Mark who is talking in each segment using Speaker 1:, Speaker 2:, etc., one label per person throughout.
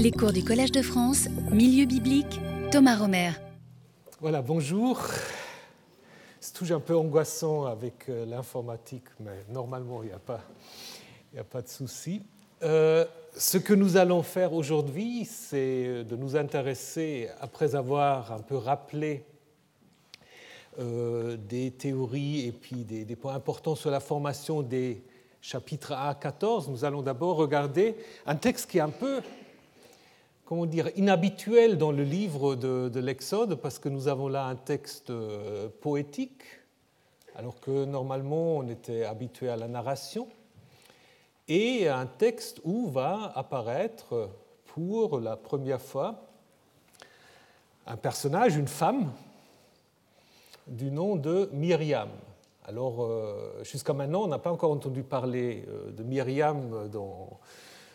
Speaker 1: Les cours du Collège de France, Milieu biblique, Thomas Romer.
Speaker 2: Voilà, bonjour. C'est toujours un peu angoissant avec euh, l'informatique, mais normalement, il n'y a, pas, a pas de souci. Euh, ce que nous allons faire aujourd'hui, c'est de nous intéresser, après avoir un peu rappelé euh, des théories et puis des, des, points importants sur la formation des chapitres 1 à 14, nous allons d'abord regarder un texte qui est un peu comment dire, inhabituel dans le livre de, de l'Exode, parce que nous avons là un texte euh, poétique, alors que normalement on était habitué à la narration, et un texte où va apparaître pour la première fois un personnage, une femme, du nom de Myriam. Alors, euh, jusqu'à maintenant, on n'a pas encore entendu parler euh, de Myriam dans,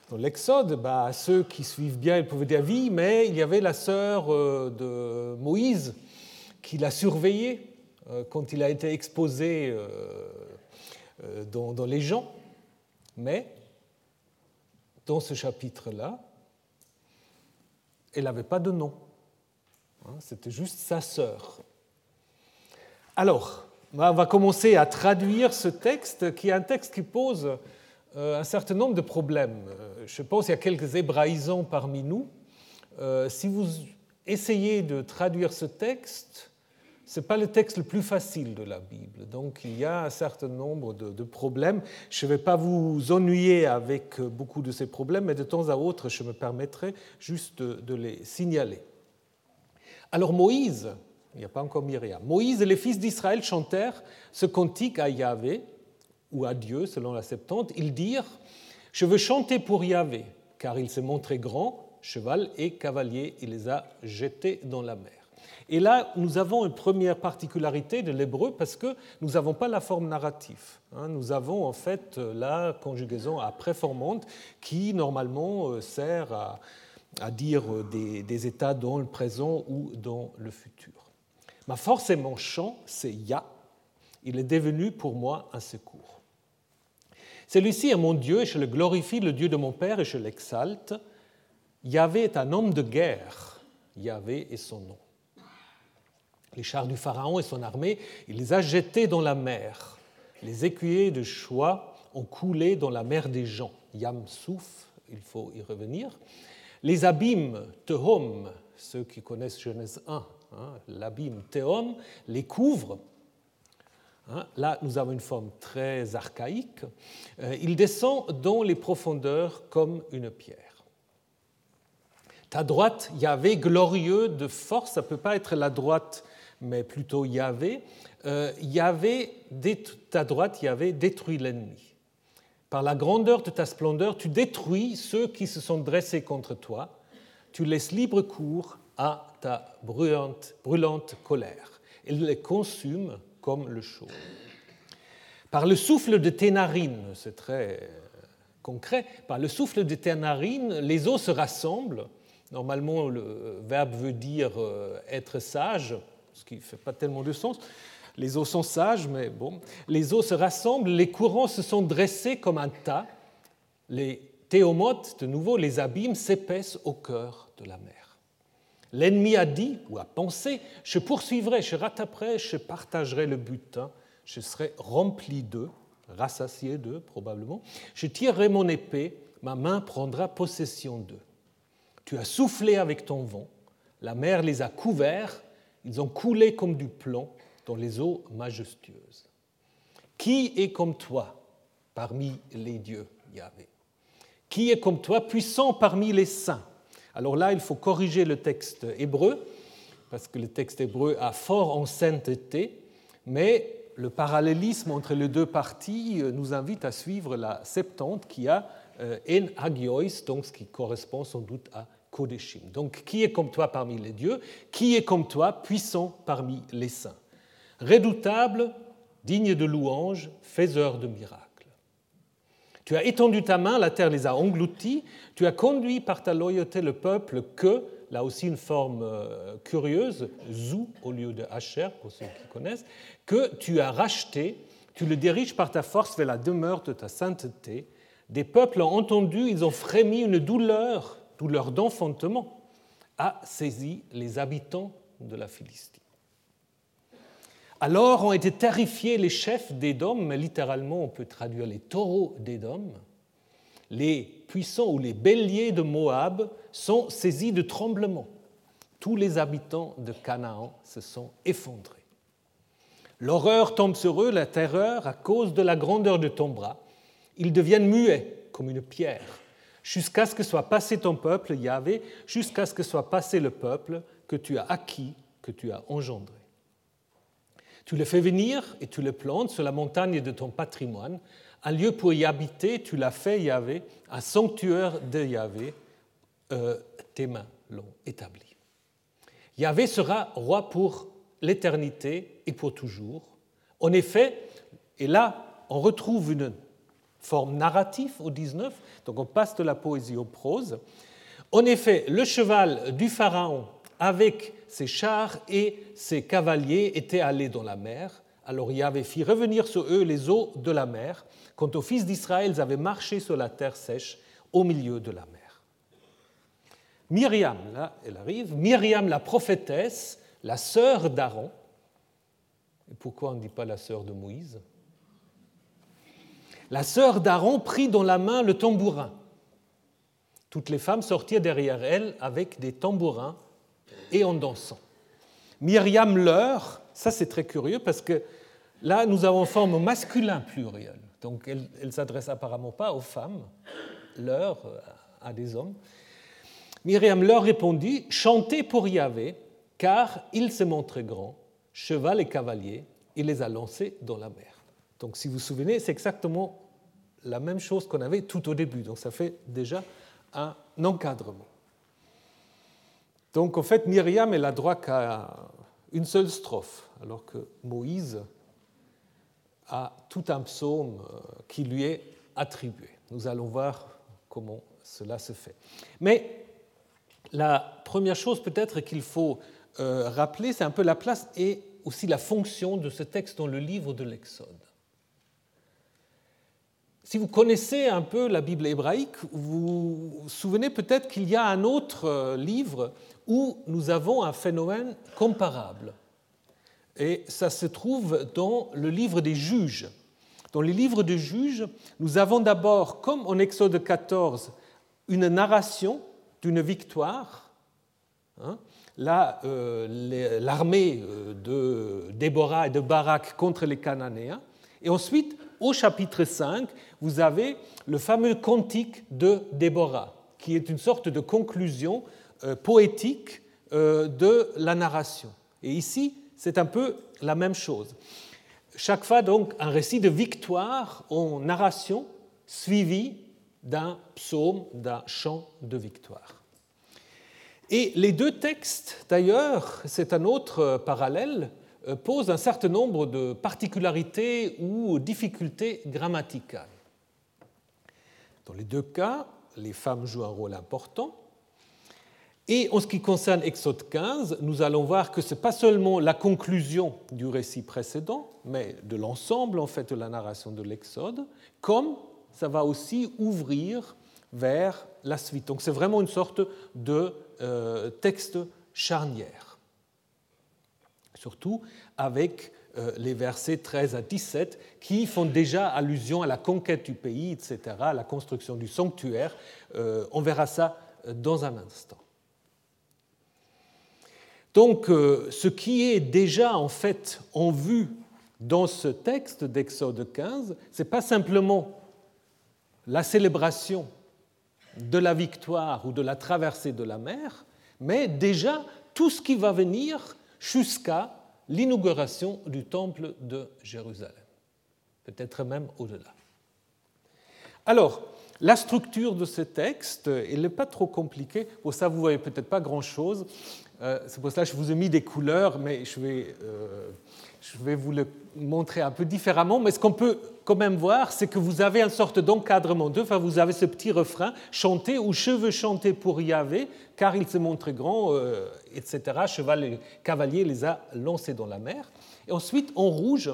Speaker 2: dans l'Exode, bah, ceux qui suivent bien, ils pouvaient dire oui, mais il y avait la sœur euh, de Moïse qui l'a surveillé euh, quand il a été exposé euh, dans, dans les gens. Mais dans ce chapitre-là, elle n'avait pas de nom. Hein, c'était juste sa sœur. Alors, on va commencer à traduire ce texte, qui est un texte qui pose un certain nombre de problèmes. Je pense qu'il y a quelques hébraïsants parmi nous. Euh, si vous essayez de traduire ce texte, ce n'est pas le texte le plus facile de la Bible. Donc il y a un certain nombre de, de problèmes. Je ne vais pas vous ennuyer avec beaucoup de ces problèmes, mais de temps à autre, je me permettrai juste de, de les signaler. Alors Moïse, il n'y a pas encore Myriam, Moïse et les fils d'Israël chantèrent ce cantique à Yahvé ou à Dieu, selon la Septante, ils dirent Je veux chanter pour Yahvé, car il s'est montré grand, cheval et cavalier, il les a jetés dans la mer. Et là, nous avons une première particularité de l'hébreu parce que nous n'avons pas la forme narrative. Hein. Nous avons en fait la conjugaison à préformante qui normalement euh, sert à, dire des, des, états dans le présent ou dans le futur. Ma forcément chant, c'est Ya. Il est devenu pour moi un secours. Celui-ci est mon Dieu et je le glorifie, le Dieu de mon Père, et je l'exalte. Yahvé est un homme de guerre. Yahvé est son nom. Les chars du Pharaon et son armée, il les a jetés dans la mer. Les écuyers de Choix ont coulé dans la mer des gens. Yam Souf, il faut y revenir. Les abîmes, Tehom, ceux qui connaissent Genèse 1, hein, l'abîme Tehom, les couvrent Hein, là, nous avons une forme très archaïque. Euh, il descend dans les profondeurs comme une pierre. Ta droite, Yahvé, glorieux de force, ça ne peut pas être la droite, mais plutôt Yahvé. Euh, Yahvé, ta droite, Yahvé, détruit l'ennemi. Par la grandeur de ta splendeur, tu détruis ceux qui se sont dressés contre toi. Tu laisses libre cours à ta brûlante, brûlante colère. Elle les consume comme le chaud. Par le souffle de tes narines, c'est très euh, concret, par le souffle de tes narines, les eaux se rassemblent. Normalement, le verbe veut dire euh, être sage, ce qui ne fait pas tellement de sens. Les eaux sont sages, mais bon. Les eaux se rassemblent, les courants se sont dressés comme un tas. Les théomotes, de nouveau, les abîmes s'épaissent au cœur de la mer. L'ennemi a dit ou a pensé, je poursuivrai, je rattraperai, je partagerai le butin, je serai rempli d'eux, rassasié d'eux probablement, je tirerai mon épée, ma main prendra possession d'eux. Tu as soufflé avec ton vent, la mer les a couverts, ils ont coulé comme du plomb dans les eaux majestueuses. Qui est comme toi parmi les dieux, Yahvé? Qui est comme toi puissant parmi les saints? Alors là, il faut corriger le texte hébreu, parce que le texte hébreu a fort en sainteté, mais le parallélisme entre les deux parties euh, nous invite à suivre la Septante qui a euh, en agiois, donc ce qui correspond sans doute à Kodeshim. Donc, qui est comme toi parmi les dieux? Qui est comme toi, puissant parmi les saints? Redoutable, digne de louange, faiseur de miracles. Tu as étendu ta main, la terre les a engloutis. Tu as conduit par ta loyauté le peuple que, là aussi une forme euh, curieuse, zou au lieu de hacher, pour ceux qui connaissent, que tu as racheté. Tu le diriges par ta force vers la demeure de ta sainteté. Des peuples ont entendu, ils ont frémi une douleur, douleur d'enfantement, a saisi les habitants de la Philistie. Alors ont été terrifiés les chefs d'Édom, littéralement on peut traduire les taureaux d'Édom. Les puissants ou les béliers de Moab sont saisis de tremblements. Tous les habitants de Canaan se sont effondrés. L'horreur tombe sur eux, la terreur, à cause de la grandeur de ton bras. Ils deviennent muets comme une pierre, jusqu'à ce que soit passé ton peuple, Yahvé, jusqu'à ce que soit passé le peuple que tu as acquis, que tu as engendré. Tu le fais venir et tu le plantes sur la montagne de ton patrimoine. Un lieu pour y habiter, tu l'as fait, Yahvé, un sanctuaire de Yahvé, euh, tes mains l'ont établi. Yahvé sera roi pour l'éternité et pour toujours. En effet, et là, on retrouve une forme narrative au 19, donc on passe de la poésie aux prose. En effet, le cheval du Pharaon avec ses chars et ses cavaliers étaient allés dans la mer. Alors Yahvé fit revenir sur eux les eaux de la mer, quand aux fils d'Israël ils avaient marché sur la terre sèche au milieu de la mer. Myriam, là, elle arrive, Myriam la prophétesse, la sœur d'Aaron. Et pourquoi on ne dit pas la sœur de Moïse? La sœur d'Aaron prit dans la main le tambourin. Toutes les femmes sortirent derrière elle avec des tambourins et en dansant. Myriam leur, ça c'est très curieux parce que là nous avons forme masculin pluriel. Donc elle ne s'adresse apparemment pas aux femmes, leur à des hommes. Myriam leur répondit Chantez pour Yahvé, car il se montre grand, cheval et cavalier, il les a lancés dans la mer. Donc si vous vous souvenez, c'est exactement la même chose qu'on avait tout au début. Donc ça fait déjà un encadrement. Donc en fait, Myriam, elle a droit qu'à une seule strophe, alors que Moïse a tout un psaume euh, qui lui est attribué. Nous allons voir comment cela se fait. Mais la première chose peut-être qu'il faut euh, rappeler, c'est un peu la place et aussi la fonction de ce texte dans le livre de l'Exode. Si vous connaissez un peu la Bible hébraïque, vous vous souvenez peut-être qu'il y a un autre euh, livre où nous avons un phénomène comparable. Et ça se trouve dans le livre des juges. Dans les livres des juges, nous avons d'abord, comme en Exode 14, une narration d'une victoire. Hein. Là, euh, l'armée euh, de Déborah et de Barak contre les Cananéens. Et ensuite, au chapitre 5, vous avez le fameux cantique de Déborah, qui est une sorte de conclusion poétique euh, de la narration. Et ici, c'est un peu la même chose. Chaque fois, donc, un récit de victoire en narration suivi d'un psaume, d'un chant de victoire. Et les deux textes, d'ailleurs, c'est un autre parallèle, euh, posent un certain nombre de particularités ou difficultés grammaticales. Dans les deux cas, les femmes jouent un rôle important, et en ce qui concerne Exode 15, nous allons voir que ce n'est pas seulement la conclusion du récit précédent, mais de l'ensemble en fait de la narration de l'Exode, comme ça va aussi ouvrir vers la suite. Donc c'est vraiment une sorte de euh, texte charnière. Surtout avec euh, les versets 13 à 17 qui font déjà allusion à la conquête du pays, etc., à la construction du sanctuaire. Euh, on verra ça dans un instant. Donc, euh, ce qui est déjà en fait en vue dans ce texte d'Exode 15, ce n'est pas simplement la célébration de la victoire ou de la traversée de la mer, mais déjà tout ce qui va venir jusqu'à l'inauguration du temple de Jérusalem, peut-être même au-delà. Alors, la structure de ce texte, elle n'est pas trop compliquée. Pour ça, vous ne voyez peut-être pas grand-chose. Euh, c'est pour ça que je vous ai mis des couleurs, mais je vais, euh, je vais vous le montrer un peu différemment. Mais ce qu'on peut quand même voir, c'est que vous avez une sorte d'encadrement. Enfin, vous avez ce petit refrain chanté ou je veux chanter pour Yahvé, car il se montre grand, euh, etc. Cheval et cavalier les a lancés dans la mer. Et ensuite, en rouge,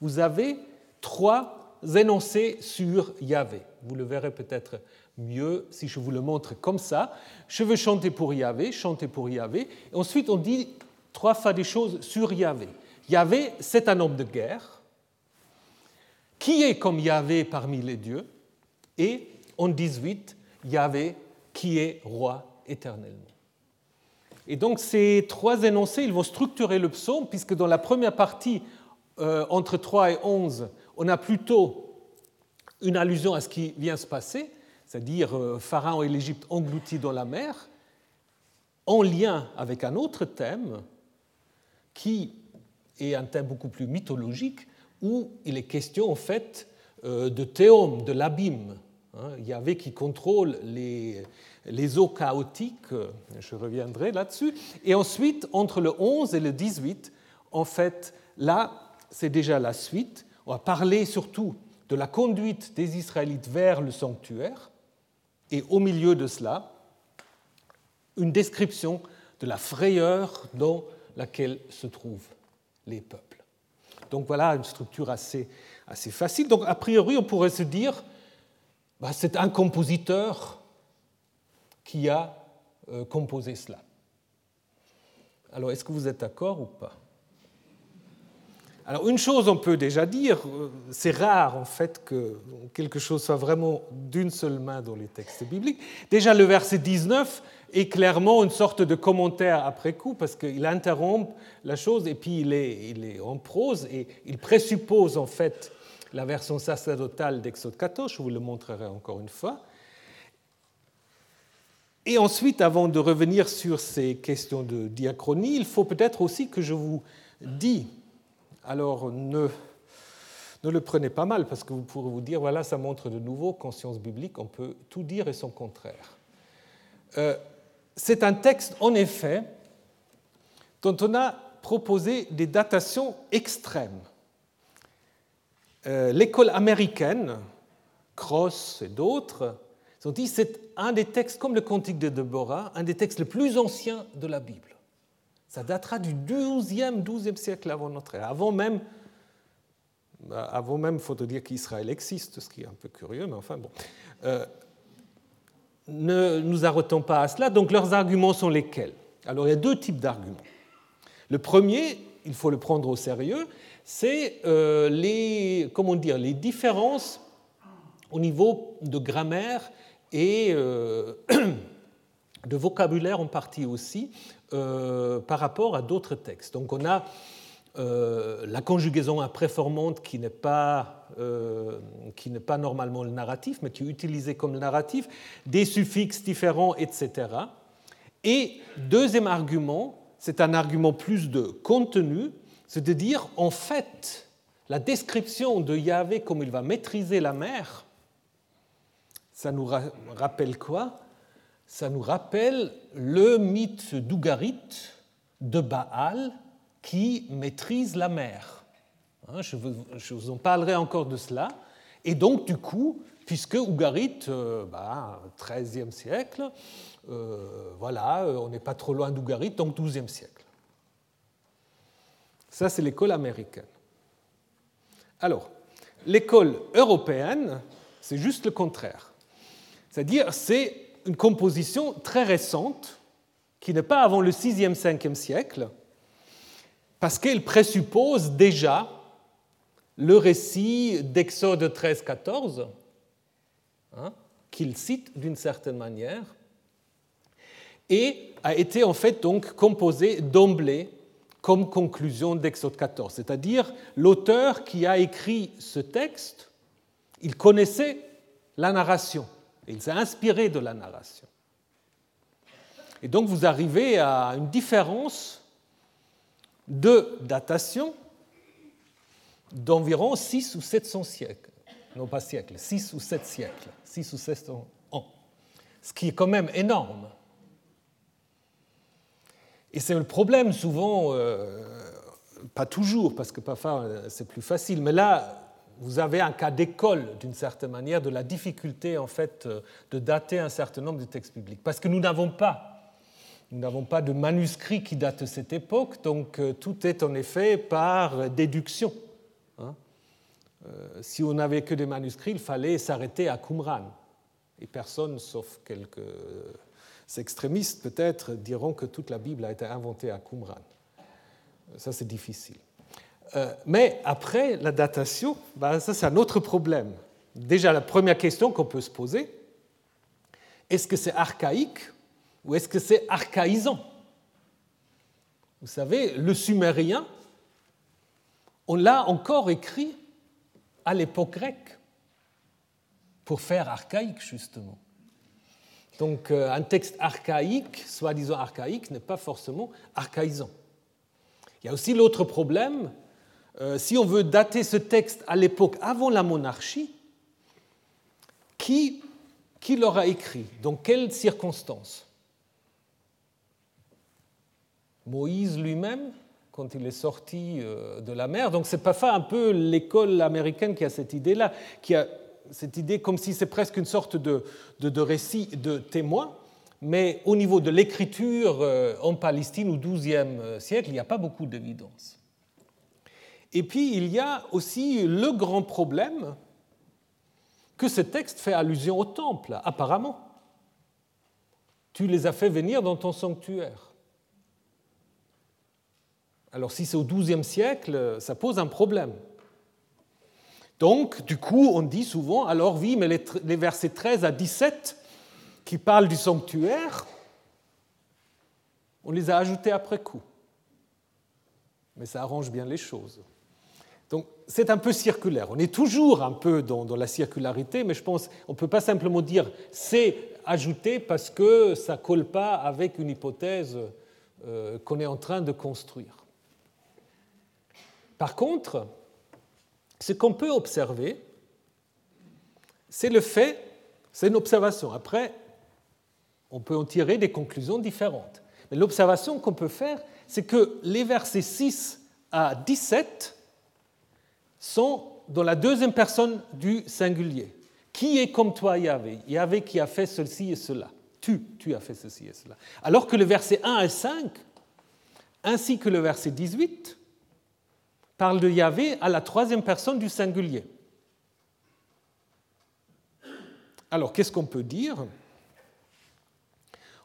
Speaker 2: vous avez trois énoncés sur Yahvé. Vous le verrez peut-être mieux si je vous le montre comme ça. Je veux chanter pour Yahvé, chanter pour Yahvé. Ensuite, on dit trois fois des choses sur Yahvé. Yahvé, c'est un homme de guerre. Qui est comme Yahvé parmi les dieux? Et en 18, Yahvé, qui est roi éternellement. Et donc ces trois énoncés, ils vont structurer le psaume, puisque dans la première partie, euh, entre 3 et 11, on a plutôt une allusion à ce qui vient se passer, c'est-à-dire euh, Pharaon et l'Égypte engloutis dans la mer, en lien avec un autre thème qui est un thème beaucoup plus mythologique, où il est question en fait euh, de théum, de l'abîme. Hein. Yahvé qui contrôle les, les eaux chaotiques, je reviendrai là-dessus. Et ensuite, entre le 11 et le 18, en fait, là, c'est déjà la suite. On va parler surtout de la conduite des Israélites vers le sanctuaire, et au milieu de cela, une description de la frayeur dans laquelle se trouvent les peuples. Donc voilà une structure assez, facile. Donc a priori, on pourrait se dire, bah, c'est un compositeur qui a euh, composé cela. Alors est-ce que vous êtes d'accord ou pas? Alors une chose on peut déjà dire, euh, c'est rare en fait que quelque chose soit vraiment d'une seule main dans les textes bibliques. Déjà le verset 19 est clairement une sorte de commentaire après coup parce qu'il interrompt la chose et puis il est, en prose et il présuppose en fait la version sacerdotale d'Exode 14, je vous le montrerai encore une fois. Et ensuite, avant de revenir sur ces questions de diachronie, il faut peut-être aussi que je vous dise alors ne, le prenez pas mal, parce que vous pourrez vous dire, voilà, ça montre de nouveau qu'en sciences bibliques, on peut tout dire et son contraire. Euh, c'est un texte, en effet, dont on a proposé des datations extrêmes. Euh, l'école américaine, Cross et d'autres, ont dit c'est un des textes, comme le Cantique de Deborah, un des textes les plus anciens de la Bible. Ça datera du 12e, 12e siècle avant notre ère. Avant même, avant même, il faut dire qu'Israël existe, ce qui est un peu curieux, mais enfin bon. Euh, ne nous arrêtons pas à cela. Donc leurs arguments sont lesquels? Alors il y a deux types d'arguments. Le premier, il faut le prendre au sérieux, c'est euh, les, comment dire, les différences au niveau de grammaire et euh, de vocabulaire en partie aussi euh, par rapport à d'autres textes. Donc on a euh, la conjugaison impréformante qui n'est pas, euh, qui n'est pas normalement le narratif, mais qui est utilisée comme le narratif, des suffixes différents, etc. Et deuxième argument, c'est un argument plus de contenu, c'est de dire en fait la description de Yahvé comme il va maîtriser la mer, ça nous rappelle quoi? Ça nous rappelle le mythe d'Ougarit de Baal qui maîtrise la mer. Hein, je vous en parlerai encore de cela. Et donc, du coup, puisque Ougarit, euh, bah, 13e siècle, euh, voilà, on n'est pas trop loin d'Ougarit, donc 12e siècle. Ça, c'est l'école américaine. Alors, l'école européenne, c'est juste le contraire. C'est-à-dire, c'est une composition très récente, qui n'est pas avant le 6e, 5e siècle, parce qu'elle présuppose déjà le récit d'Exode 13-14, hein, qu'il cite d'une certaine manière, et a été en fait donc composé d'emblée comme conclusion d'Exode 14. C'est-à-dire l'auteur qui a écrit ce texte, il connaissait la narration. Il s'est inspiré de la narration. Et donc vous arrivez à une différence de datation d'environ 6 ou 700 siècles. Non pas siècles, 6 ou 7 siècles, 6 ou 700 ans. Ce qui est quand même énorme. Et c'est le problème souvent, euh, pas toujours, parce que parfois euh, c'est plus facile, mais là, vous avez un cas d'école, d'une certaine manière, de la difficulté en fait euh, de dater un certain nombre de textes bibliques. Parce que nous n'avons pas, nous n'avons pas de manuscrits qui datent de cette époque, donc euh, tout est en effet par déduction. Hein. Euh, si on n'avait que des manuscrits, il fallait s'arrêter à Qumran. Et personne, sauf quelques extrémistes peut-être, diront que toute la Bible a été inventée à Qumran. Ça, c'est difficile. Euh, mais après la datation, ben, ça c'est un autre problème. Déjà, la première question qu'on peut se poser, est-ce que c'est archaïque ou est-ce que c'est archaïsant? Vous savez, le sumérien, on l'a encore écrit à l'époque grecque pour faire archaïque, justement. Donc euh, un texte archaïque, soi-disant archaïque, n'est pas forcément archaïsant. Il y a aussi l'autre problème, euh, si on veut dater ce texte à l'époque avant la monarchie, qui, qui l'aura écrit? Dans quelles circonstances? Moïse lui-même, quand il est sorti euh, de la mer. Donc c'est pas un peu l'école américaine qui a cette idée-là, qui a cette idée comme si c'est presque une sorte de, de, récit de témoin, mais au niveau de l'écriture euh, en Palestine au XIIe siècle, il n'y a pas beaucoup d'évidence. Et puis il y a aussi le grand problème que ce texte fait allusion au temple, apparemment. Tu les as fait venir dans ton sanctuaire. Alors si c'est au XIIe siècle, ça pose un problème. Donc, du coup, on dit souvent, alors oui, mais les, versets 13 à 17 qui parlent du sanctuaire, on les a ajoutés après coup. Mais ça arrange bien les choses. Donc c'est un peu circulaire. On est toujours un peu dans, la circularité, mais je pense qu'on ne peut pas simplement dire c'est ajouté parce que ça ne colle pas avec une hypothèse euh, qu'on est en train de construire. Par contre, ce qu'on peut observer, c'est le fait, c'est une observation. Après, on peut en tirer des conclusions différentes. Mais l'observation qu'on peut faire, c'est que les versets 6 à 17 sont dans la deuxième personne du singulier. Qui est comme toi, Yahvé? Yahvé qui a fait ceci et cela. Tu, tu as fait ceci et cela. Alors que le verset 1 et 5, ainsi que le verset 18, parlent de Yahvé à la troisième personne du singulier. Alors, qu'est-ce qu'on peut dire?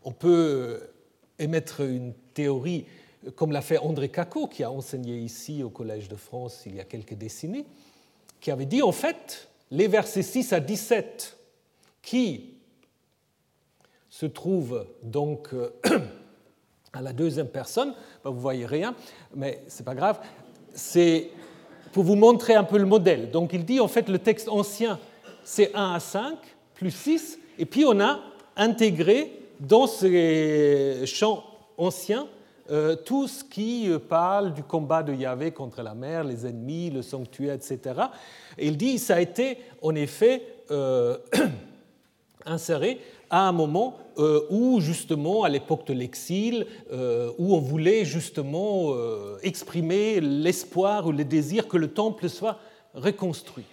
Speaker 2: On peut émettre une théorie comme l'a fait André Cacot, qui a enseigné ici au Collège de France il y a quelques décennies, qui avait dit en fait, les versets 6 à 17 qui se trouvent donc euh, à la deuxième personne, ben, vous voyez rien, mais ce n'est pas grave, c'est pour vous montrer un peu le modèle. Donc il dit en fait le texte ancien, c'est 1 à 5 plus 6, et puis on a intégré dans ces champs anciens euh, tout ce qui euh, parle du combat de Yahvé contre la mer, les ennemis, le sanctuaire, etc. Et il dit ça a été en effet euh, inséré à un moment où justement, à l'époque de l'exil, où on voulait justement exprimer l'espoir ou le désir que le temple soit reconstruit.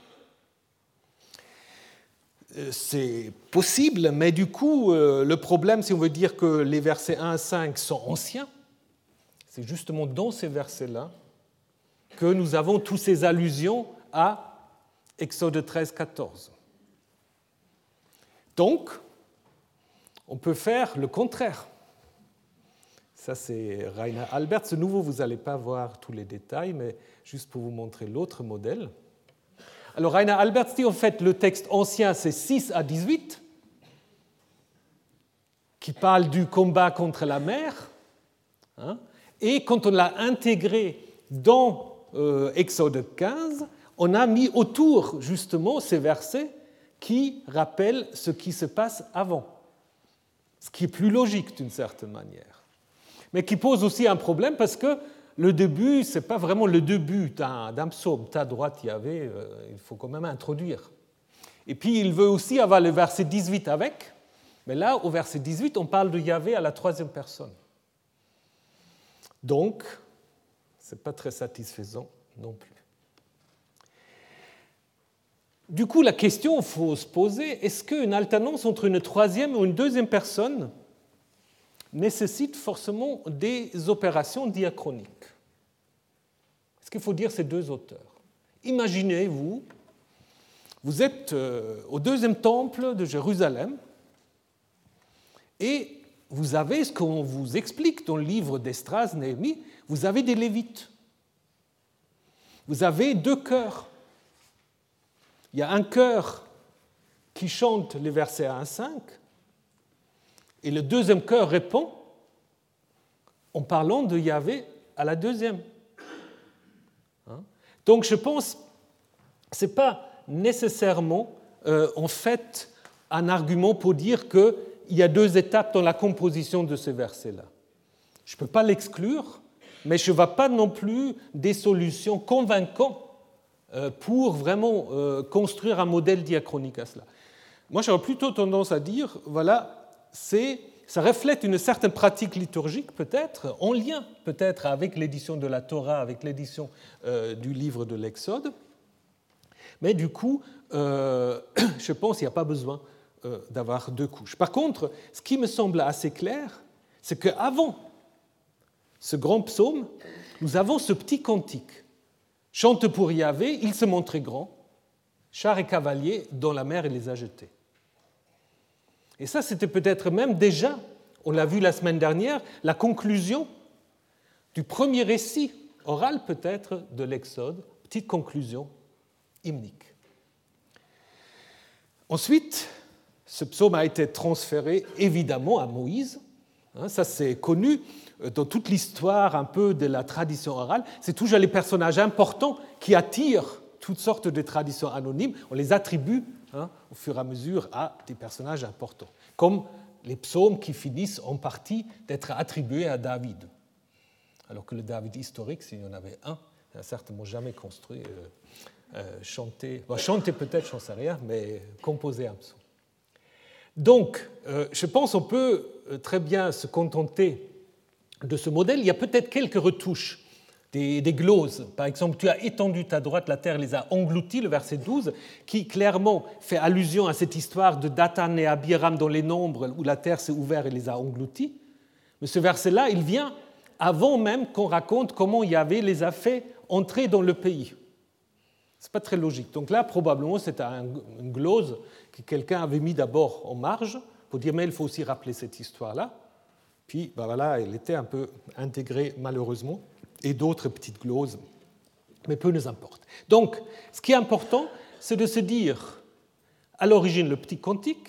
Speaker 2: C'est possible, mais du coup, le problème, si on veut dire que les versets 1 à 5 sont anciens, c'est justement dans ces versets-là que nous avons toutes ces allusions à Exode 13, 14. Donc, on peut faire le contraire. Ça, c'est Rainer Albert. Ce nouveau, vous n'allez pas voir tous les détails, mais juste pour vous montrer l'autre modèle. Alors, Rainer Albert dit en fait le texte ancien, c'est 6 à 18, qui parle du combat contre la mer. Hein, et quand on l'a intégré dans euh, Exode 15, on a mis autour justement ces versets qui rappellent ce qui se passe avant, ce qui est plus logique d'une certaine manière, mais qui pose aussi un problème parce que le début, ce n'est pas vraiment le début d'un psaume. Ta droite, il y avait, euh, il faut quand même introduire. Et puis il veut aussi avoir le verset 18 avec, mais là, au verset 18, on parle de Yahvé à la troisième personne. Donc, ce n'est pas très satisfaisant non plus. Du coup, la question faut se poser, est-ce qu'une alternance entre une troisième ou une deuxième personne nécessite forcément des opérations diachroniques? Est-ce qu'il faut dire ces deux auteurs? Imaginez-vous, vous êtes euh, au deuxième temple de Jérusalem et vous avez ce qu'on vous explique dans le livre d'Estras, Néhémie, vous avez des Lévites. Vous avez deux chœurs. Il y a un chœur qui chante les versets 1 à 5, et le deuxième chœur répond en parlant de Yahvé à la deuxième. Hein? Donc je pense que ce n'est pas nécessairement euh, en fait un argument pour dire qu'il y a deux étapes dans la composition de ces versets-là. Je ne peux pas l'exclure, mais je ne vois pas non plus des solutions convaincantes euh, pour vraiment euh, construire un modèle diachronique à cela. Moi, j'aurais plutôt tendance à dire, voilà, c'est, ça reflète une certaine pratique liturgique, peut-être, en lien peut-être avec l'édition de la Torah, avec l'édition du livre de l'Exode, mais du coup, euh, je pense qu'il n'y a pas besoin euh, d'avoir deux couches. Par contre, ce qui me semble assez clair, c'est qu'avant ce grand psaume, nous avons ce petit cantique. Chante pour Yahvé, il se montrait grand, char et cavalier dont la mer les a jetés. Et ça, c'était peut-être même déjà, on l'a vu la semaine dernière, la conclusion du premier récit oral peut-être de l'Exode, petite conclusion hymnique. Ensuite, ce psaume a été transféré évidemment à Moïse. Hein, ça, c'est connu euh, dans toute l'histoire un peu de la tradition orale. C'est toujours les personnages importants qui attirent toutes sortes de traditions anonymes. On les attribue hein, au fur et à mesure à des personnages importants, comme les psaumes qui finissent en partie d'être attribués à David. Alors que le David historique, s'il y en avait un, n'a certainement jamais construit euh, euh, chanter, chanter peut-être, j'en sais rien, mais composer un psaume. Donc, euh, je pense qu'on peut euh, très bien se contenter de ce modèle. Il y a peut-être quelques retouches, des, des, gloses. Par exemple, tu as étendu ta droite, la terre les a engloutis, le verset 12, qui clairement fait allusion à cette histoire de Dathan et Abiram dans les nombres, où la terre s'est ouverte et les a engloutis. Mais ce verset-là, il vient avant même qu'on raconte comment Yahvé les a fait entrer dans le pays. Ce n'est pas très logique. Donc là, probablement, c'est une glose que quelqu'un avait mis d'abord en marge pour dire, mais il faut aussi rappeler cette histoire-là. Puis, ben voilà, elle était un peu intégrée malheureusement, et d'autres petites gloses, mais peu nous importe. Donc, ce qui est important, c'est de se dire, à l'origine, le petit cantique,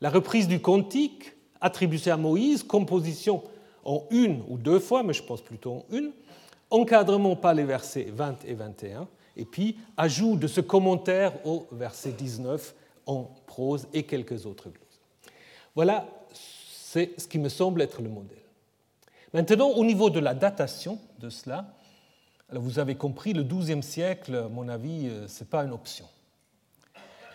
Speaker 2: la reprise du cantique, attribuée à Moïse, composition en une ou deux fois, mais je pense plutôt en une, encadrement par les versets 20 et 21, et puis ajout de ce commentaire au verset 19 en prose et quelques autres gloses. Voilà, c'est ce qui me semble être le modèle. Maintenant, au niveau de la datation de cela, vous avez compris, le XIIe siècle, à mon avis, euh, ce n'est pas une option.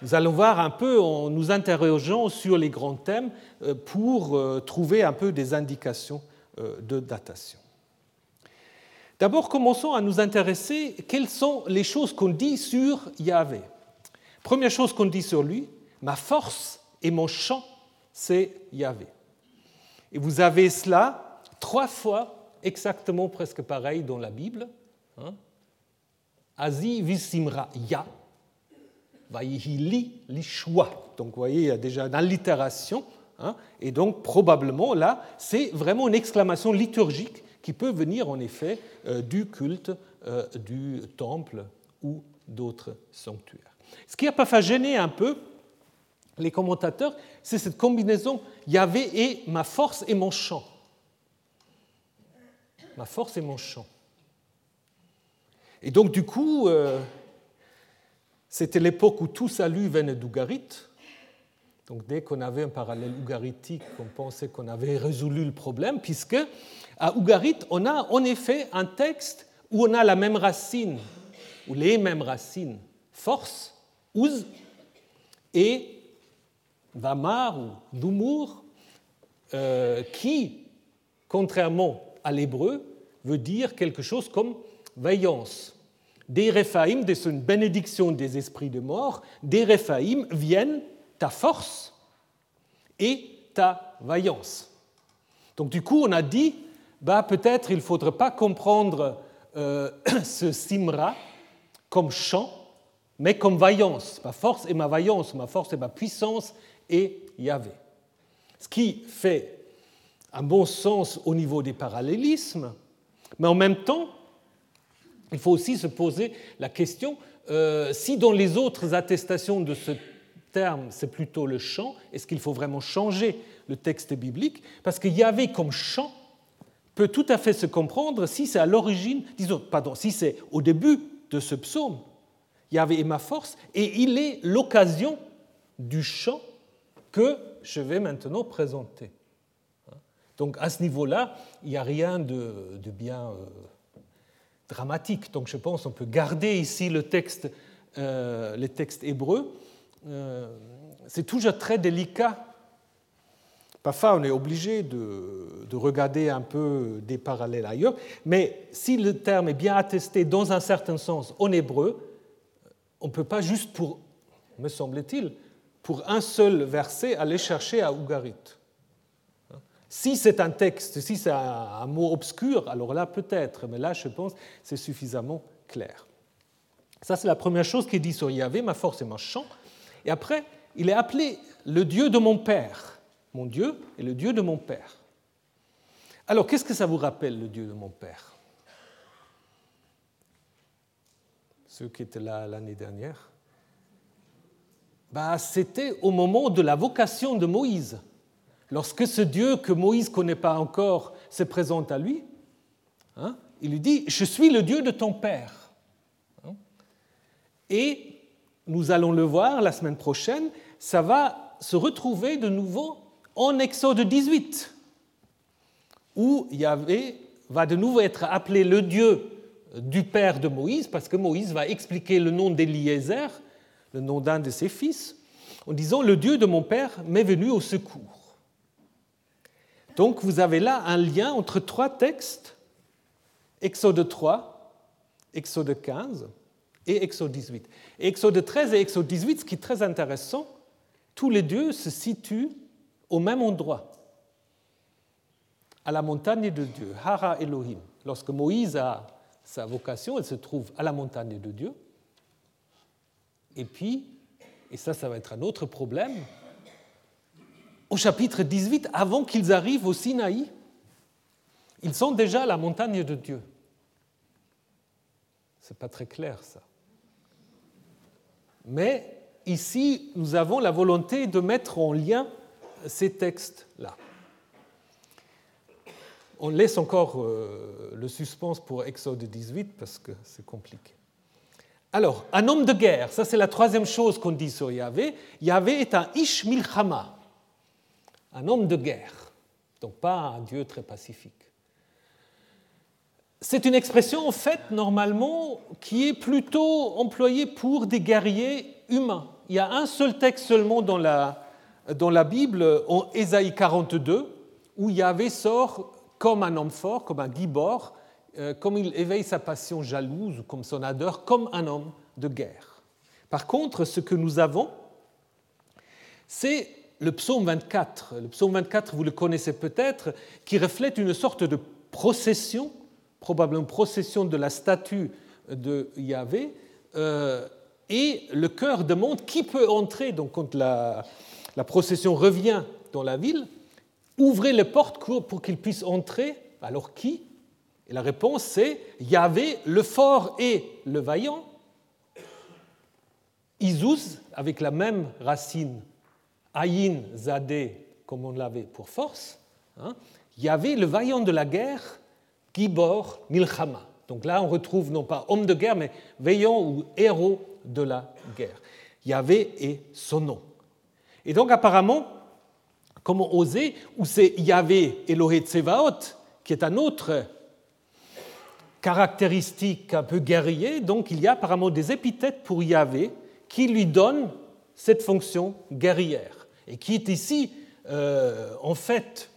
Speaker 2: Nous allons voir un peu en nous interrogeant sur les grands thèmes euh, pour euh, trouver un peu des indications de datation. D'abord, commençons à nous intéresser quelles sont les choses qu'on dit sur Yahvé. Première chose qu'on dit sur lui, ma force et mon chant, c'est Yahvé. Et vous avez cela trois fois exactement presque pareil dans la Bible. Hein. Azi visimra ya, li lishwa. Donc vous voyez, il y a déjà une allitération. Hein. et donc probablement là, c'est vraiment une exclamation liturgique qui peut venir en effet euh, du culte euh, du temple ou d'autres sanctuaires. Ce qui n'a pas fait gêner un peu les commentateurs, c'est cette combinaison Yahvé et ma force et mon chant. Ma force et mon chant. Et donc, du coup, euh, c'était l'époque où tout salut venait d'Ougarit. Donc, dès qu'on avait un parallèle ougaritique, on pensait qu'on avait résolu le problème, puisque à Ougarit, on a en effet un texte où on a la même racine, ou les mêmes racines, force, ouz, et vamar ou d'humour, euh, qui, contrairement à l'hébreu, veut dire quelque chose comme vaillance. Des Réphaïm, c'est une bénédiction des esprits de mort, des Réphaïm viennent ta force et ta vaillance. Donc du coup, on a dit bah, peut-être il ne faudrait pas comprendre euh, ce simra comme chant, mais comme vaillance. Ma force et ma vaillance, ma force et ma puissance et Yahvé. Ce qui fait un bon sens au niveau des parallélismes, mais en même temps, il faut aussi se poser la question euh, si dans les autres attestations de ce terme, c'est plutôt le chant, est-ce qu'il faut vraiment changer le texte biblique? Parce que Yahvé comme chant peut tout à fait se comprendre si c'est à l'origine, disons, pardon, si c'est au début de ce psaume, Yahvé est ma force, et il est l'occasion du chant que je vais maintenant présenter. Donc à ce niveau-là, il n'y a rien de, bien euh, dramatique. Donc je pense qu'on peut garder ici le texte, euh, les textes hébreux. Euh, c'est toujours très délicat. Parfois, on est obligé de, de, regarder un peu des parallèles ailleurs, mais si le terme est bien attesté dans un certain sens en hébreu, on ne peut pas juste pour, me semble-t-il, pour un seul verset aller chercher à Ougarit. Si c'est un texte, si c'est un mot obscur, alors là peut-être, mais là je pense c'est suffisamment clair. Ça c'est la première chose qu'il dit sur Yahvé, ma force et mon chant. Et après, il est appelé le Dieu de mon Père. Mon Dieu est le Dieu de mon Père. Alors qu'est-ce que ça vous rappelle le Dieu de mon Père? Ceux qui étaient là l'année dernière. Bah, C'était au moment de la vocation de Moïse. Lorsque ce Dieu que Moïse ne connaît pas encore se présente à lui, hein, il lui dit, je suis le Dieu de ton Père. Hein. Et nous allons le voir la semaine prochaine, ça va se retrouver de nouveau en Exode 18, où Yahvé va de nouveau être appelé le Dieu du père de Moïse, parce que Moïse va expliquer le nom d'Eliezer, le nom d'un de ses fils, en disant Le Dieu de mon père m'est venu au secours. Donc vous avez là un lien entre trois textes, Exode 3, Exode 15 et Exode 18. Exode 13 et Exode 18, ce qui est très intéressant, tous les deux se situent au même endroit, à la montagne de Dieu, Hara Elohim. Lorsque Moïse a sa vocation, elle se trouve à la montagne de Dieu. Et puis, et ça, ça va être un autre problème, au chapitre 18, avant qu'ils arrivent au Sinaï, ils sont déjà à la montagne de Dieu. Ce n'est pas très clair ça. Mais ici, nous avons la volonté de mettre en lien ces textes-là. On laisse encore euh, le suspense pour Exode 18 parce que c'est compliqué. Alors, un homme de guerre, ça c'est la troisième chose qu'on dit sur Yahvé. Yahvé est un Ish Milchama un homme de guerre, donc pas un Dieu très pacifique. C'est une expression en fait normalement qui est plutôt employée pour des guerriers humains. Il y a un seul texte seulement dans la, dans la Bible, en Ésaïe 42, où Yahvé sort comme un homme fort, comme un gibor, euh, comme il éveille sa passion jalouse, comme son ardeur, comme un homme de guerre. Par contre, ce que nous avons, c'est le psaume 24. Le psaume 24, vous le connaissez peut-être, qui reflète une sorte de procession, probablement procession de la statue de Yahvé, euh, et le cœur demande qui peut entrer, donc quand la, la procession revient dans la ville, ouvrez les portes pour qu'il puisse entrer. Alors qui? Et la réponse c'est Yahvé, le fort et le vaillant. Isouz, avec la même racine Aïn Zadeh, comme on l'avait pour force, hein, il y avait le vaillant de la guerre, Gibor Milchama. Donc là, on retrouve non pas homme de guerre, mais vaillant ou héros de la guerre. Yahvé est son nom. Et donc apparemment, comment oser, ou c'est Yahvé Elohé Tsevaot, qui est un autre caractéristique un peu guerrier, donc il y a apparemment des épithètes pour Yahvé qui lui donnent cette fonction guerrière et qui est ici euh, en fait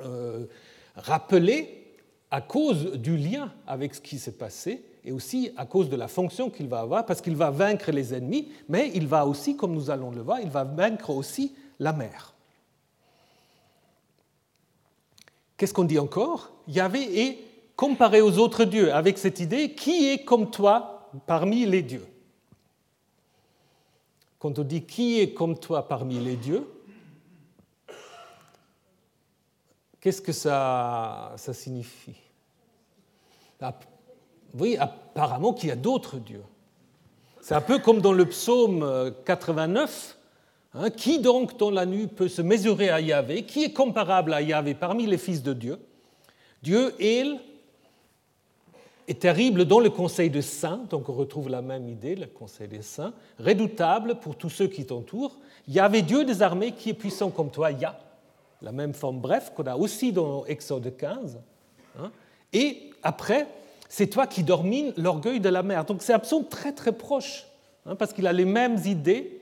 Speaker 2: euh, rappelé à cause du lien avec ce qui s'est passé et aussi à cause de la fonction qu'il va avoir, parce qu'il va vaincre les ennemis, mais il va aussi, comme nous allons le voir, il va vaincre aussi la mer. Qu'est-ce qu'on dit encore? Yahvé est comparé aux autres dieux avec cette idée qui est comme toi parmi les dieux? quand on dit qui est comme toi parmi les dieux, qu'est-ce que ça, ça signifie? Oui, apparemment qu'il y a d'autres dieux. C'est un peu comme dans le psaume 89. Hein, qui donc dans la nuit peut se mesurer à Yahvé? Qui est comparable à Yahvé parmi les fils de Dieu? Dieu, il est terrible dans le conseil des saints, donc on retrouve la même idée, le conseil des saints, redoutable pour tous ceux qui t'entourent. Il y avait Dieu des armées qui est puissant comme toi, Yah, la même forme bref qu'on a aussi dans Exode 15. Hein. Et après, c'est toi qui domines l'orgueil de la mer. Donc c'est psaume très très proche, hein, parce qu'il a les mêmes idées,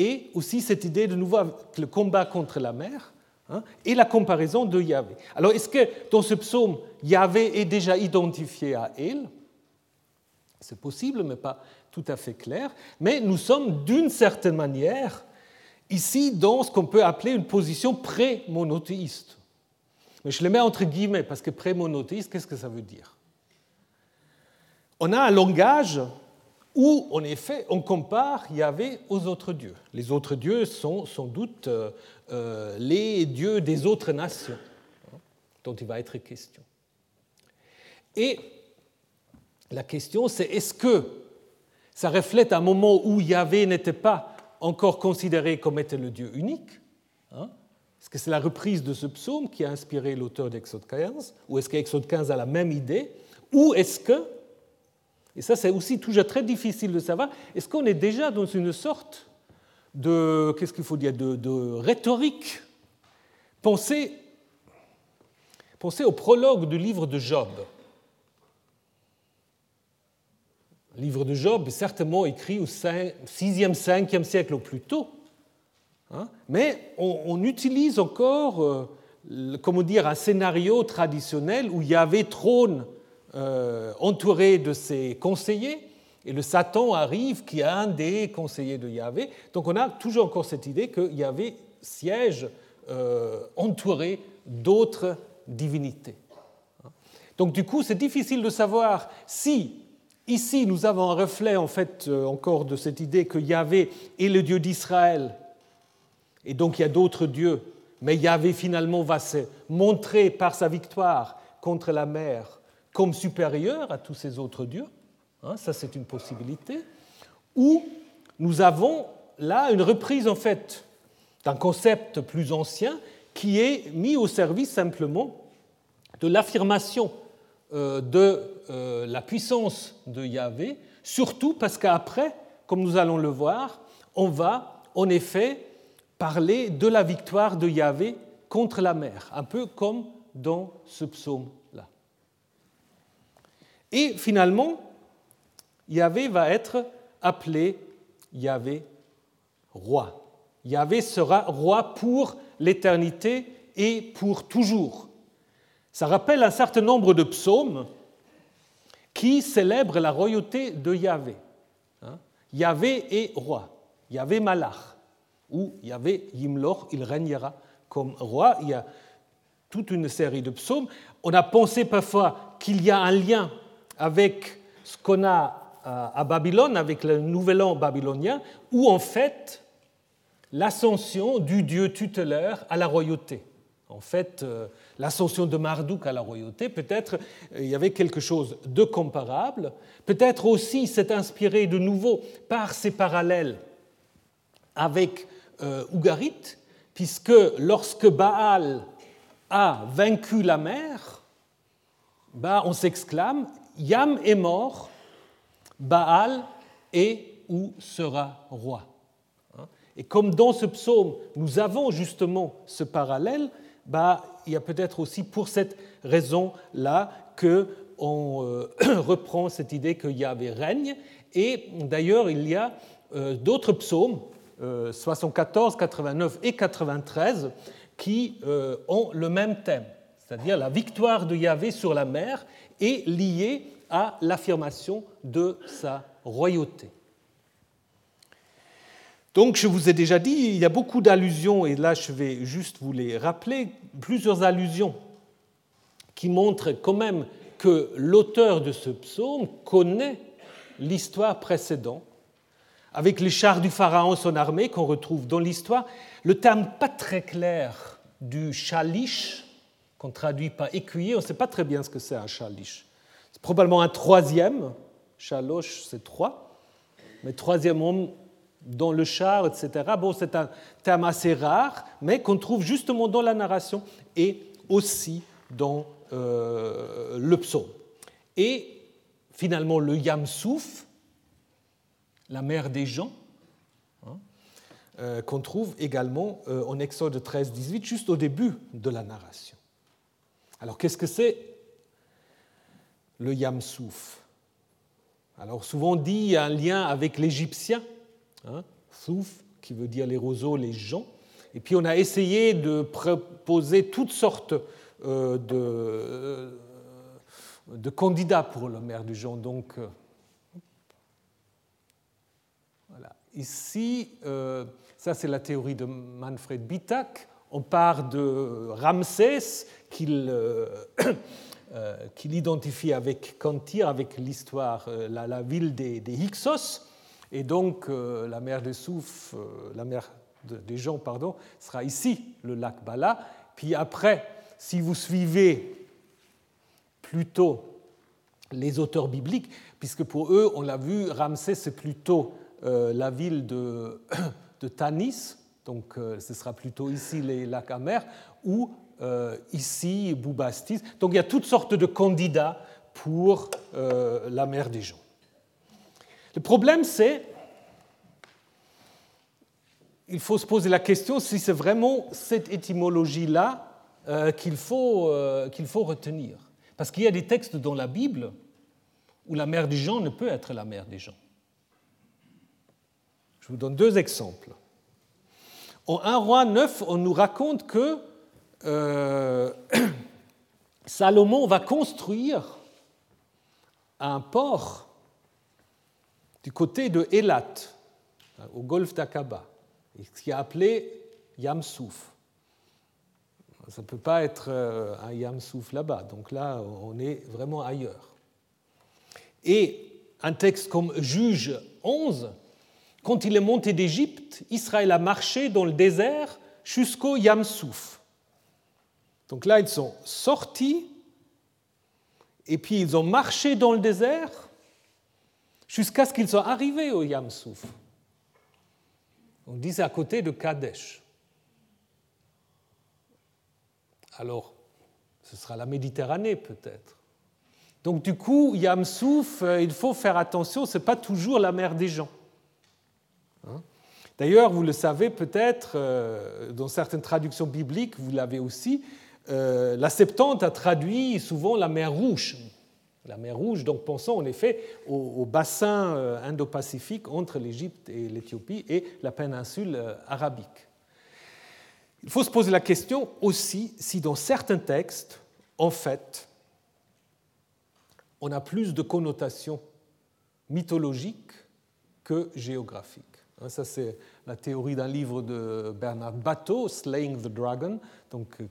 Speaker 2: et aussi cette idée de nouveau le combat contre la mer, Hein, et la comparaison de Yahvé. Alors, est-ce que dans ce psaume, Yahvé est déjà identifié à elle? C'est possible, mais pas tout à fait clair. Mais nous sommes d'une certaine manière ici dans ce qu'on peut appeler une position pré-monothéiste. Mais je le mets entre guillemets parce que pré-monothéiste, qu'est-ce que ça veut dire? On a un langage où, en effet, on compare Yahvé aux autres dieux. Les autres dieux sont sans doute euh, euh, les dieux des autres nations hein, dont il va être question. Et la question, c'est est-ce que ça reflète un moment où Yahvé n'était pas encore considéré comme étant le Dieu unique hein? Est-ce que c'est la reprise de ce psaume qui a inspiré l'auteur d'Exode 15 Ou est-ce qu'Exode 15 a la même idée? Ou est-ce que et ça, c'est aussi toujours très difficile de savoir. Est-ce qu'on est déjà dans une sorte de, qu'est-ce qu'il faut dire, de, rhétorique? Pensez, pensez au prologue du livre de Job. Le livre de Job est certainement écrit au 6e, 5e siècle au plus tôt. Hein, mais on, utilise encore, euh, comment dire, un scénario traditionnel où il y avait trône euh, entouré de ses conseillers, et le Satan arrive qui est un des conseillers de Yahvé. Donc on a toujours encore cette idée que Yahvé siège euh, entouré d'autres divinités. Donc du coup, c'est difficile de savoir si ici nous avons un reflet en fait euh, encore de cette idée que Yahvé est le Dieu d'Israël, et donc il y a d'autres dieux, mais Yahvé finalement va se montrer par sa victoire contre la mer comme supérieur à tous ces autres dieux, hein, ça c'est une possibilité, ou nous avons là une reprise en fait d'un concept plus ancien qui est mis au service simplement de l'affirmation euh, de euh, la puissance de Yahvé, surtout parce qu'après, comme nous allons le voir, on va en effet parler de la victoire de Yahvé contre la mer, un peu comme dans ce psaume et finalement, Yahvé va être appelé Yahvé roi. Yahvé sera roi pour l'éternité et pour toujours. Ça rappelle un certain nombre de psaumes qui célèbrent la royauté de Yahvé. Hein? Yahvé est roi. Yahvé Malach. Ou Yahvé Yimlor, il régnera comme roi. Il y a toute une série de psaumes. On a pensé parfois qu'il y a un lien avec ce qu'on a euh, à Babylone, avec le nouvel an babylonien, où en fait l'ascension du dieu tutélaire à la royauté. En fait, euh, l'ascension de Marduk à la royauté, peut-être euh, il y avait quelque chose de comparable. Peut-être aussi c'est inspiré de nouveau par ces parallèles avec Ougarit, puisque lorsque Baal a vaincu la mer, bah, on s'exclame Yam est mort, Baal est ou sera roi. Et comme dans ce psaume, nous avons justement ce parallèle, bah, il y a peut-être aussi pour cette raison-là qu'on euh, reprend cette idée que Yahvé règne. Et d'ailleurs, il y a euh, d'autres psaumes, 74, euh, 89 et 93, qui ont le même thème, c'est-à-dire la victoire de Yahvé sur la mer est lié à l'affirmation de sa royauté. Donc je vous ai déjà dit, il y a beaucoup d'allusions, et là je vais juste vous les rappeler, plusieurs allusions qui montrent quand même que l'auteur de ce psaume connaît l'histoire précédente, avec les chars du pharaon, son armée, qu'on retrouve dans l'histoire. Le terme pas très clair du chalish, qu'on traduit par écuyer, on ne sait pas très bien ce que c'est un chalish. C'est probablement un troisième, chaloche c'est trois, mais troisième homme dans le char, etc. Bon, c'est un terme assez rare, mais qu'on trouve justement dans la narration et aussi dans euh, le psaume. Et finalement, le Yamsouf, la mère des gens, hein, euh, qu'on trouve également euh, en Exode 13-18, juste au début de la narration. Alors, qu'est-ce que c'est le Yamsouf Alors, souvent dit, il y a un lien avec l'Égyptien, hein, Souf, qui veut dire les roseaux, les gens. Et puis, on a essayé de proposer toutes sortes euh, de, de, candidats pour la mère du gens. Donc, Ici, euh, ça c'est la théorie de Manfred Bitak. On part de Ramsès qu'il euh, euh, identifie avec Cantir, avec l'histoire, la, ville des, Hyksos. Et donc la mer des Souf, la mer des gens, pardon, sera ici, le lac Bala. Puis après, si vous suivez plutôt les auteurs bibliques, puisque pour eux, on l'a vu, Ramsès c'est plutôt euh, la ville de, de Tanis, donc euh, ce sera plutôt ici les lacs amers, ou euh, ici Boubastis. Donc il y a toutes sortes de candidats pour la mer des gens. Le problème, c'est il faut se poser la question si c'est vraiment cette étymologie-là qu'il faut, qu'il faut retenir. Parce qu'il y a des textes dans la Bible où la mer des gens ne peut être la mer des gens. Je vous donne deux exemples. En 1 roi 9, on nous raconte que euh, Salomon va construire un port du côté de Elat, au golfe d'Aqaba, ce qui est appelé Yamsouf. Ça ne peut pas être euh, un Yamsouf là-bas, donc là, on est vraiment ailleurs. Et un texte comme Juge 11 quand il est monté d'Égypte, Israël a marché dans le désert jusqu'au Yamsouf. Donc là, ils sont sortis et puis ils ont marché dans le désert jusqu'à ce qu'ils soient arrivés au Yamsouf. On dit c'est à côté de Kadesh. Alors, ce sera la Méditerranée peut-être. Donc du coup, Yamsouf, euh, il faut faire attention, ce n'est pas toujours la mer des gens. D'ailleurs, vous le savez peut-être, euh, dans certaines traductions bibliques, vous l'avez aussi, euh, la Septante a traduit souvent la mer Rouge. La mer Rouge, donc pensons en effet au, bassin euh, indo-pacifique entre l'Égypte et l'Éthiopie et la péninsule arabique. Il faut se poser la question aussi si dans certains textes, en fait, on a plus de connotations mythologiques que géographiques. Hein, ça, c'est la théorie d'un livre de Bernard Bateau, Slaying the Dragon, donc, euh,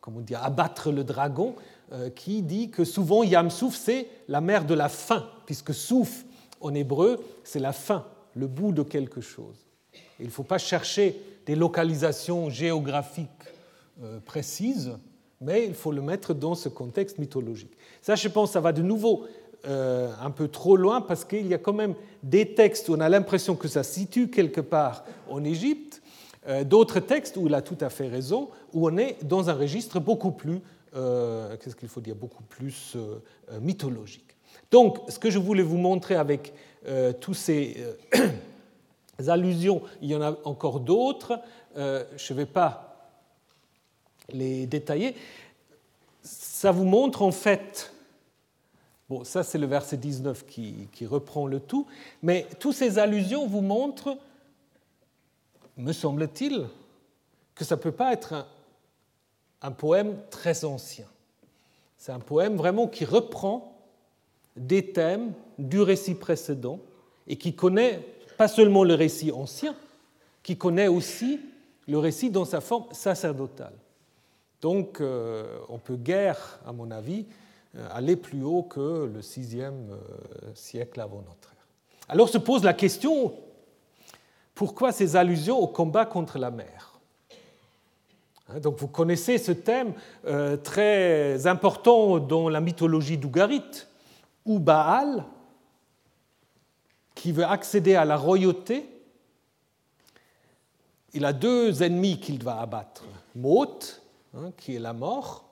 Speaker 2: comment dire, abattre le dragon, euh, qui dit que souvent Yam Souf, c'est la mer de la fin, puisque Souf, en hébreu, c'est la fin, le bout de quelque chose. il ne faut pas chercher des localisations géographiques euh, précises, mais il faut le mettre dans ce contexte mythologique. Ça, je pense, ça va de nouveau euh, un peu trop loin parce qu'il y a quand même des textes où on a l'impression que ça situe quelque part en Égypte, euh, d'autres textes où il a tout à fait raison, où on est dans un registre beaucoup plus, euh, qu'est-ce qu'il faut dire, beaucoup plus mythologique. Donc, ce que je voulais vous montrer avec tous ces allusions, il y en a encore d'autres, je ne vais pas les détailler. Ça vous montre en fait Bon, ça c'est le verset 19 qui, reprend le tout, mais toutes ces allusions vous montrent, me semble-t-il, que ça ne peut pas être un, poème très ancien. C'est un poème vraiment qui reprend des thèmes du récit précédent et qui connaît pas seulement le récit ancien, qui connaît aussi le récit dans sa forme sacerdotale. Donc euh, on peut guère, à mon avis, aller plus haut que le VIe euh, siècle avant notre ère. Alors se pose la question, Pourquoi ces allusions au combat contre la mer? Hein, donc vous connaissez ce thème euh, très important dans la mythologie d'Ougarit, où Baal, qui veut accéder à la royauté, il a deux ennemis qu'il va abattre. Moth, hein, qui est la mort,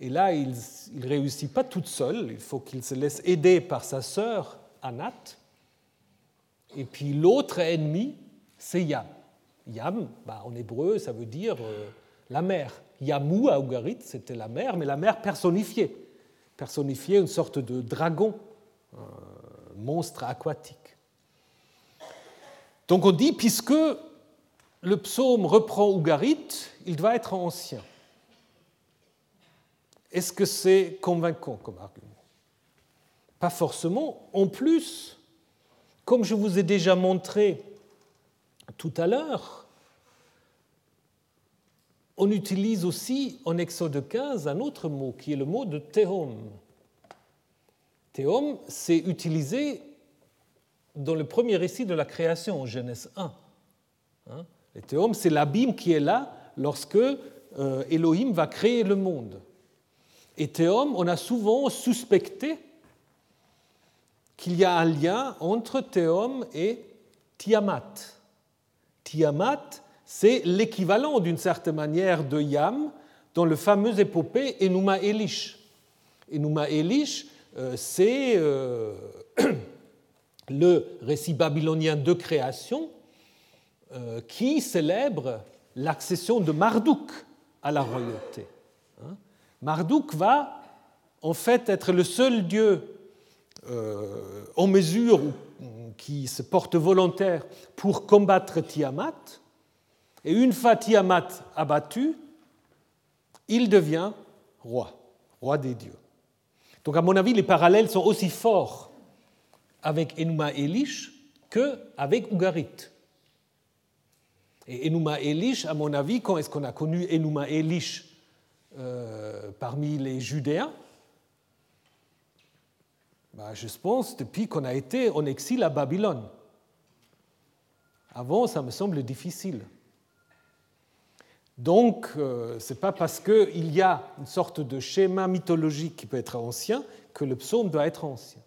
Speaker 2: et là, il ne réussit pas toute seule, il faut qu'il se laisse aider par sa sœur, Anat. Et puis l'autre ennemi, c'est Yam. Yam, bah, en hébreu, ça veut dire euh, la mer. Yamu à Ougarit, c'était la mer, mais la mer personnifiée. Personnifiée, une sorte de dragon, un monstre aquatique. Donc on dit, puisque le psaume reprend Ougarit, il doit être ancien. Est-ce que c'est convaincant comme argument? Pas forcément. En plus, comme je vous ai déjà montré tout à l'heure, on utilise aussi en Exode 15 un autre mot qui est le mot de Tehom. Tehom, c'est utilisé dans le premier récit de la création, en Genèse 1. Hein? Le Théom, c'est l'abîme qui est là lorsque euh, Elohim va créer le monde. Et Théom, on a souvent suspecté qu'il y a un lien entre Théom et Tiamat. Tiamat, c'est l'équivalent d'une certaine manière de Yam dans le fameux épopée Enuma Elish. Enuma Elish, euh, c'est euh, le récit babylonien de création euh, qui célèbre l'accession de Marduk à la royauté. Marduk va en fait être le seul dieu euh, en mesure qui se porte volontaire pour combattre Tiamat. Et une fois Tiamat abattu, il devient roi, roi des dieux. Donc à mon avis, les parallèles sont aussi forts avec Enuma Elish qu'avec Ugarit. Et Enuma Elish, à mon avis, quand est-ce qu'on a connu Enuma Elish euh, parmi les Judéens bah, Je pense depuis qu'on a été en exil à Babylone. Avant, ça me semble difficile. Donc, euh, ce n'est pas parce qu'il y a une sorte de schéma mythologique qui peut être ancien que le psaume doit être ancien.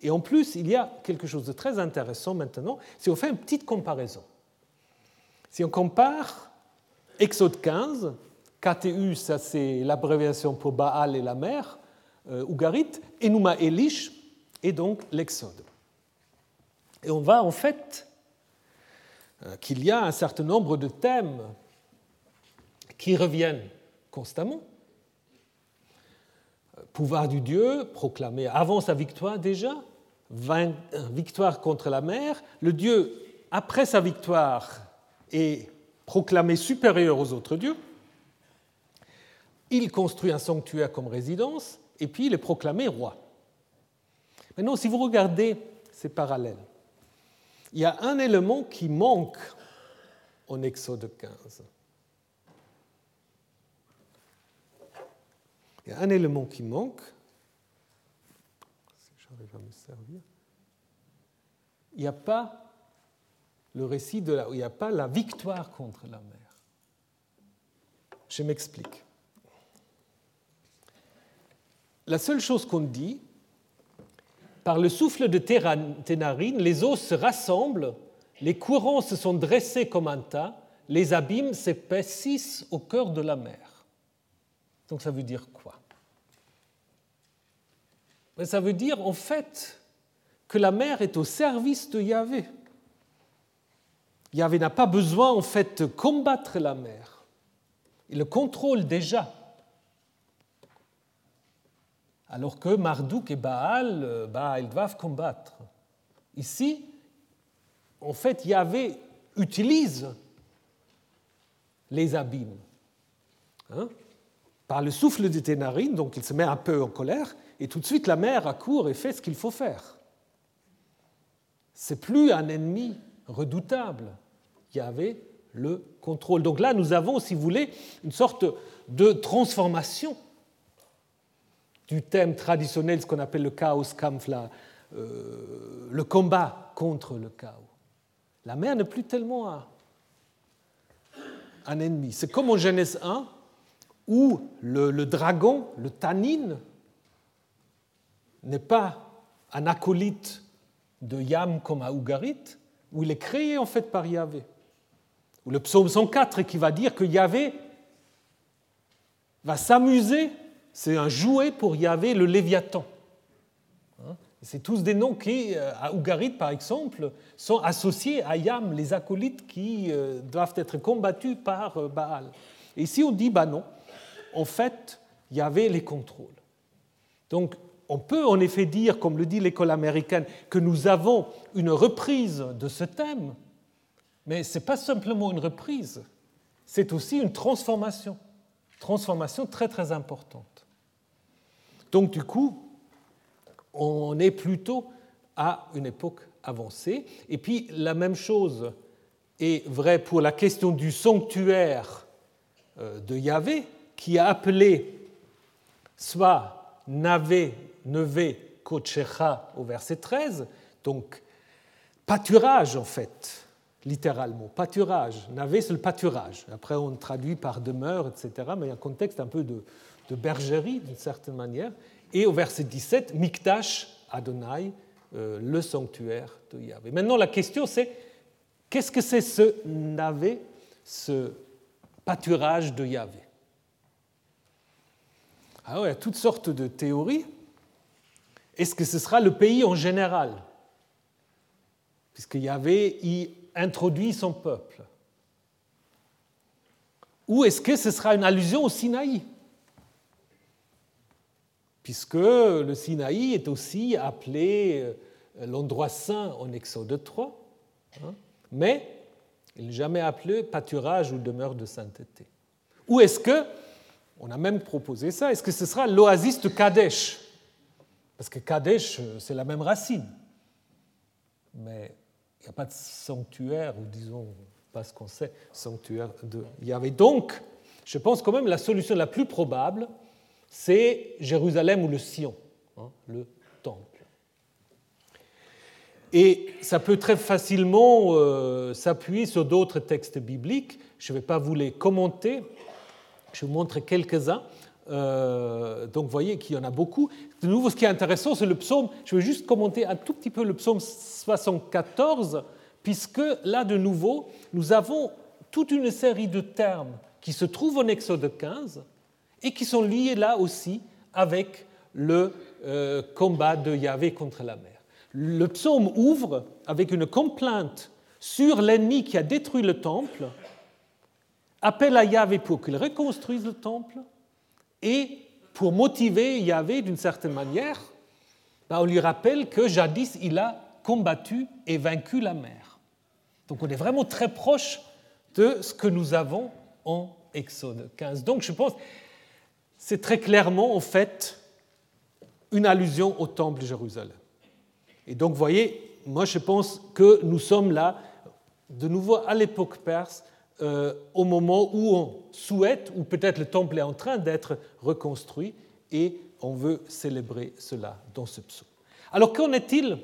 Speaker 2: Et en plus, il y a quelque chose de très intéressant maintenant, si on fait une petite comparaison. Si on compare Exode 15, KTU, ça c'est l'abréviation pour Baal et la mer, euh, Ougarit, Enuma Elish, et donc l'Exode. Et on voit en fait euh, qu'il y a un certain nombre de thèmes qui reviennent constamment. Pouvoir du Dieu, proclamé avant sa victoire déjà, victoire contre la mer, le Dieu, après sa victoire, est proclamé supérieur aux autres dieux. Il construit un sanctuaire comme résidence, et puis il est proclamé roi. Maintenant, si vous regardez ces parallèles, il y a un élément qui manque en Exode 15. Il y a un élément qui manque, il n'y a pas le récit de la, il n'y a pas la victoire contre la mer. Je m'explique. La seule chose qu'on dit, par le souffle de Ténarine, les eaux se rassemblent, les courants se sont dressés comme un tas, les abîmes s'épaississent au cœur de la mer. Donc ça veut dire quoi? Ça veut dire en fait que la mer est au service de Yahvé. Yahvé n'a pas besoin en fait de combattre la mer. Il le contrôle déjà. Alors que Marduk et Baal, bah, ils doivent combattre. Ici, en fait, Yahvé utilise les abîmes. Hein, par le souffle de Ténarine, donc il se met un peu en colère, et tout de suite la mer accourt et fait ce qu'il faut faire c'est plus un ennemi redoutable. Il y avait le contrôle. Donc là, nous avons, si vous voulez, une sorte de transformation du thème traditionnel, ce qu'on appelle le chaos kampf, euh, le combat contre le chaos. La mer n'est plus tellement un, ennemi. C'est comme en Genèse 1, où le, dragon, le tannin, n'est pas un acolyte de Yam comme à Ougarit, où il est créé en fait par Yahvé. Ou le psaume 104 qui va dire que Yahvé va s'amuser, c'est un jouet pour Yahvé le Léviathan. Hein? C'est tous des noms qui, euh, à Ougarit par exemple, sont associés à Yam, les acolytes qui euh, doivent être combattus par euh, Baal. Et ici on dit, bah non, en fait, Yahvé les contrôle. Donc on peut en effet dire, comme le dit l'école américaine, que nous avons une reprise de ce thème, mais ce n'est pas simplement une reprise, c'est aussi une transformation, transformation très très importante. Donc du coup, on est plutôt à une époque avancée. Et puis la même chose est vraie pour la question du sanctuaire euh, de Yahvé, qui a appelé soit Navé, Nevé, Kochecha au verset 13, donc pâturage en fait, littéralement, pâturage. Navé, c'est le pâturage. Après, on traduit par demeure, etc. Mais il y a un contexte un peu de, de bergerie, d'une certaine manière. Et au verset 17, Mikdash Adonai, euh, le sanctuaire de Yahvé. Maintenant, la question c'est qu'est-ce que c'est ce navé, ce pâturage de Yahvé? Alors, ah il y a toutes sortes de théories. Est-ce que ce sera le pays en général? Puisque Yahvé y introduit son peuple. Ou est-ce que ce sera une allusion au Sinaï? Puisque le Sinaï est aussi appelé euh, l'endroit saint en Exode 3, hein, mais il n'est jamais appelé pâturage ou demeure de sainteté. Ou est-ce que, on a même proposé ça, est-ce que ce sera l'oasis de Kadesh? Parce que Kadesh, euh, c'est la même racine, mais il n'y a pas de sanctuaire, ou disons, pas ce qu'on sait, sanctuaire de Yahvé. Donc, je pense quand même la solution la plus probable, c'est Jérusalem ou le Sion, hein, le temple. Et ça peut très facilement euh, s'appuyer sur d'autres textes bibliques. Je ne vais pas vous les commenter, je vous montrer quelques-uns. Euh, donc vous voyez qu'il y en a beaucoup. De nouveau, ce qui est intéressant, c'est le psaume. Je vais juste commenter un tout petit peu le psaume 74, puisque là, de nouveau, nous avons toute une série de termes qui se trouvent en Exode 15 et qui sont liés là aussi avec le euh, combat de Yahvé contre la mer. Le psaume ouvre avec une complainte sur l'ennemi qui a détruit le temple, appelle à Yahvé pour qu'il reconstruise le temple, et pour motiver Yahvé d'une certaine manière, ben, on lui rappelle que jadis il a combattu et vaincu la mer. Donc on est vraiment très proche de ce que nous avons en Exode 15. Donc je pense c'est très clairement en fait une allusion au temple de Jérusalem. Et donc, vous voyez, moi je pense que nous sommes là, de nouveau à l'époque perse, euh, au moment où on souhaite, ou peut-être le temple est en train d'être reconstruit, et on veut célébrer cela dans ce psaume. Alors qu'en est-il?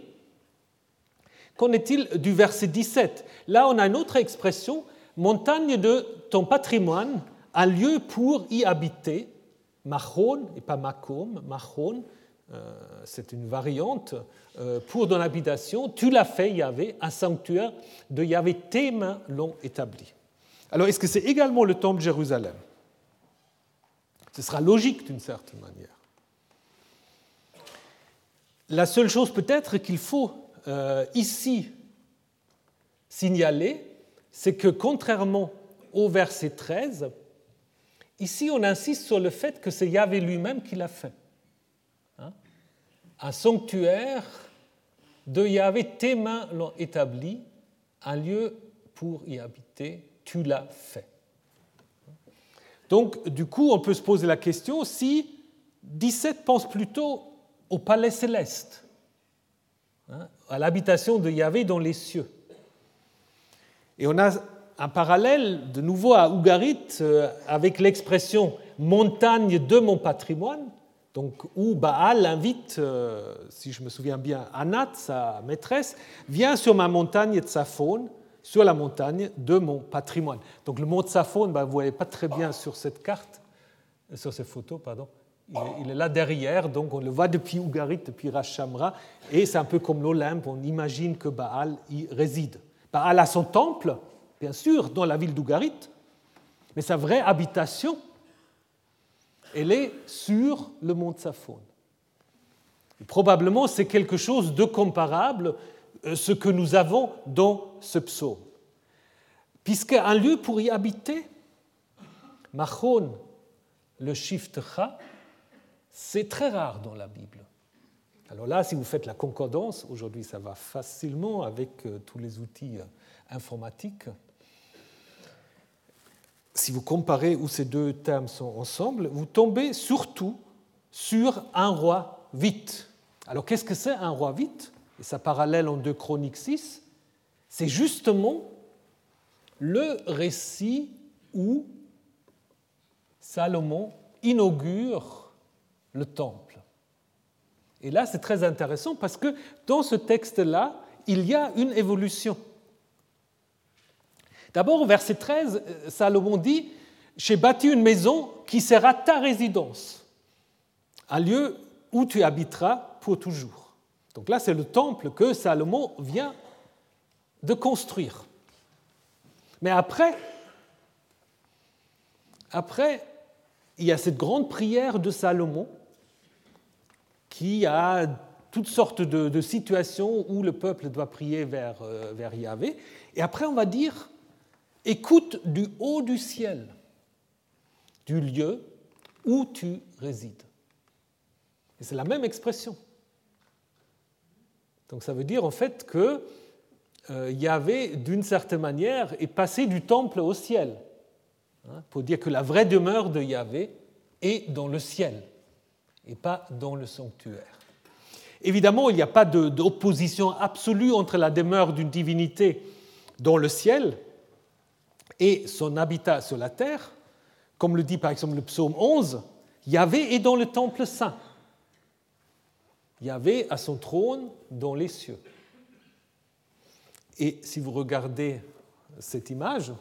Speaker 2: Qu'en est-il du verset 17 Là, on a une autre expression, montagne de ton patrimoine, un lieu pour y habiter, Machon, et pas Makom, Machon, euh, c'est une variante, euh, pour ton habitation, tu l'as fait, Yahvé, un sanctuaire de Yahvé, tes mains l'ont établi. Alors, est-ce que c'est également le temple de Jérusalem? Ce sera logique d'une certaine manière. La seule chose peut-être qu'il faut euh, ici signaler, c'est que contrairement au verset 13, Ici, on insiste sur le fait que c'est Yahvé lui-même qui l'a fait. Hein? un sanctuaire de Yahvé, tes mains l'ont établi, un lieu pour y habiter, tu l'as fait. Donc, du coup, on peut se poser la question si 17 pense plutôt au palais céleste, hein, à l'habitation de Yahvé dans les cieux. Et on a un parallèle de nouveau à Ougarit euh, avec l'expression montagne de mon patrimoine, donc où Baal invite, euh, si je me souviens bien, Anat, sa maîtresse, viens sur ma montagne de faune, sur la montagne de mon patrimoine. Donc le mont Tsafon, ben, vous ne voyez pas très bien sur cette carte, sur cette photo, pardon. Il est, là derrière, donc on le voit depuis Ougarit, depuis Rachamra, et c'est un peu comme l'Olympe, on imagine que Baal y réside. Baal a son temple, bien sûr, dans la ville d'Ougarit, mais sa vraie habitation, elle est sur le mont Tsafon. Probablement, c'est quelque chose de comparable euh, ce que nous avons dans ce psaume. Puisqu'un lieu pour y habiter, Machon, le shift Cha, c'est très rare dans la Bible. Alors là, si vous faites la concordance, aujourd'hui ça va facilement avec euh, tous les outils euh, informatiques. Si vous comparez où ces deux termes sont ensemble, vous tombez surtout sur un roi vite. Alors qu'est-ce que c'est un roi vite? Et sa parallèle en 2 Chroniques 6, c'est justement le récit où Salomon inaugure le temple. Et là, c'est très intéressant parce que dans ce texte-là, il y a une évolution. D'abord, au verset 13, Salomon dit, J'ai bâti une maison qui sera ta résidence, un lieu où tu habiteras pour toujours. Donc là, c'est le temple que Salomon vient de construire. Mais après, après, il y a cette grande prière de Salomon qui a toutes sortes de, situations où le peuple doit prier vers, euh, vers Yahvé. Et après, on va dire, écoute du haut du ciel, du lieu où tu résides. Et c'est la même expression. Donc ça veut dire en fait que euh, Yahvé, d'une certaine manière, est passé du temple au ciel, hein, pour dire que la vraie demeure de Yahvé est dans le ciel et pas dans le sanctuaire. Évidemment, il n'y a pas d'opposition absolue entre la demeure d'une divinité dans le ciel et son habitat sur la terre. Comme le dit par exemple le psaume 11, Yahvé est dans le temple saint. Yahvé a son trône dans les cieux. Et si vous regardez cette image,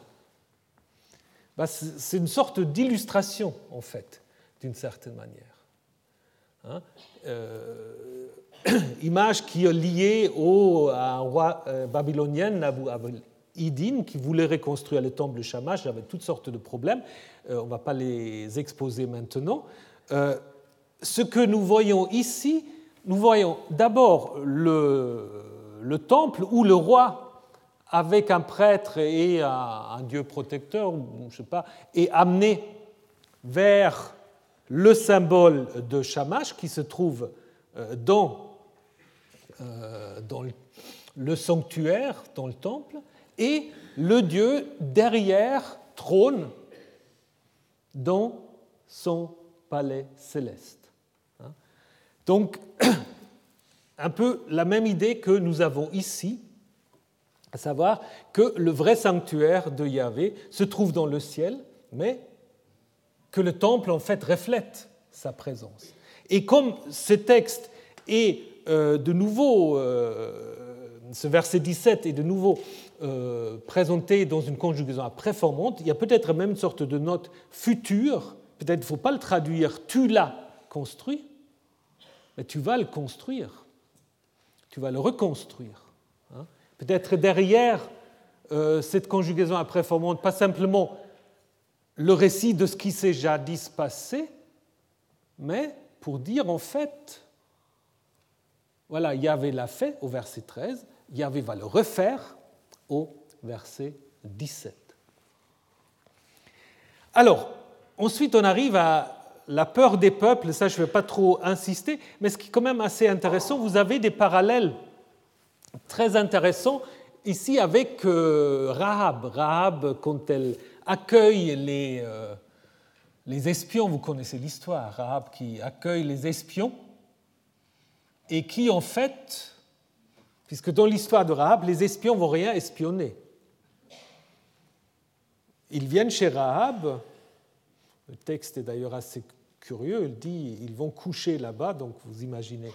Speaker 2: bah, c'est une sorte d'illustration, en fait, d'une certaine manière. Hein, euh, image qui est liée au, à un roi euh, babylonien, Nabu Idin, qui voulait reconstruire le temple de Shamash avec toutes sortes de problèmes. Euh, on ne va pas les exposer maintenant. ce que nous voyons ici, nous voyons d'abord le, le, temple où le roi, avec un prêtre et un, dieu protecteur, je sais pas, est amené vers le symbole de Shamash qui se trouve euh, dans, euh, dans le sanctuaire, dans le temple, et le Dieu derrière trône dans son palais céleste. Hein. Donc, un peu la même idée que nous avons ici, à savoir que le vrai sanctuaire de Yahvé se trouve dans le ciel, mais que le temple en fait reflète sa présence. Et comme ce texte est euh, de nouveau, euh, ce verset 17 est de nouveau euh, présenté dans une conjugaison à préformante, il y a peut-être même une sorte de note future, peut-être il ne faut pas le traduire tu l'as construit, mais tu vas le construire, tu vas le reconstruire. Hein. Peut-être derrière cette conjugaison à préformante, pas simplement le récit de ce qui s'est jadis passé, mais pour dire en fait, voilà, Yahvé l'a fait au verset 13, Yahvé va le refaire au verset 17. Alors, ensuite on arrive à la peur des peuples, ça je ne vais pas trop insister, mais ce qui est quand même assez intéressant, vous avez des parallèles très intéressants ici avec euh, Rahab. Rahab, quand elle accueille les, euh, les espions, vous connaissez l'histoire, Rahab qui accueille les espions et qui en fait, puisque dans l'histoire de Rahab, les espions vont rien espionner. Ils viennent chez Rahab, le texte est d'ailleurs assez curieux, il dit ils vont coucher là-bas, donc vous imaginez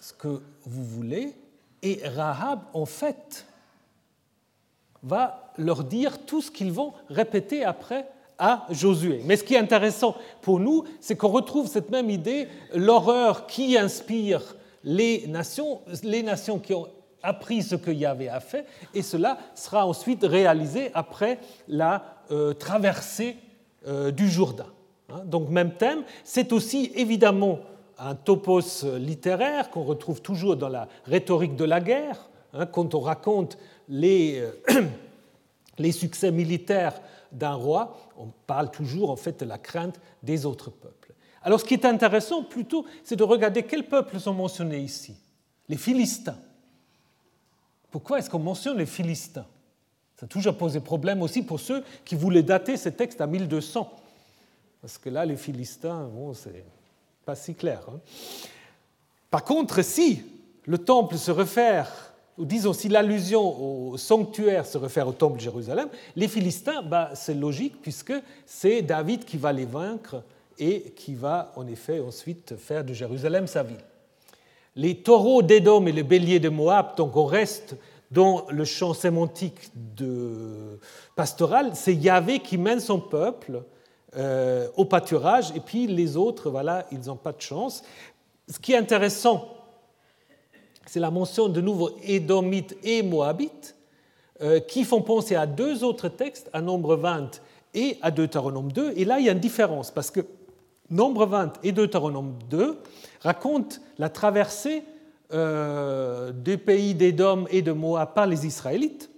Speaker 2: ce que vous voulez, et Rahab en fait va leur dire tout ce qu'ils vont répéter après à Josué. Mais ce qui est intéressant pour nous, c'est qu'on retrouve cette même idée, l'horreur qui inspire les nations, les nations qui ont appris ce que Yahvé a fait, et cela sera ensuite réalisé après la euh, traversée euh, du Jourdain. Hein. Donc même thème, c'est aussi évidemment un topos littéraire qu'on retrouve toujours dans la rhétorique de la guerre, hein, quand on raconte les, euh, les succès militaires d'un roi, on parle toujours en fait de la crainte des autres peuples. Alors ce qui est intéressant plutôt, c'est de regarder quels peuples sont mentionnés ici. Les Philistins. Pourquoi est-ce qu'on mentionne les Philistins? Ça a toujours posé problème aussi pour ceux qui voulaient dater ces textes à 1200. Parce que là, les Philistins, bon, c'est pas si clair. Hein. Par contre, si le temple se réfère, ou disons si l'allusion au sanctuaire se réfère au temple de Jérusalem, les Philistins, bah, c'est logique puisque c'est David qui va les vaincre et qui va en effet ensuite faire de Jérusalem sa ville. Les taureaux d'Édom et les béliers de Moab, donc on reste dans le champ sémantique pastoral, c'est Yahvé qui mène son peuple euh, au pâturage, et puis les autres, voilà, ils n'ont pas de chance. Ce qui est intéressant, c'est la mention de nouveau Édomites et Moabites, euh, qui font penser à deux autres textes, à Nombre 20 et à Deutéronome 2. Et là, il y a une différence, parce que Nombre 20 et Deutéronome 2 racontent la traversée euh, des pays d'Édom et de Moab par les Israélites.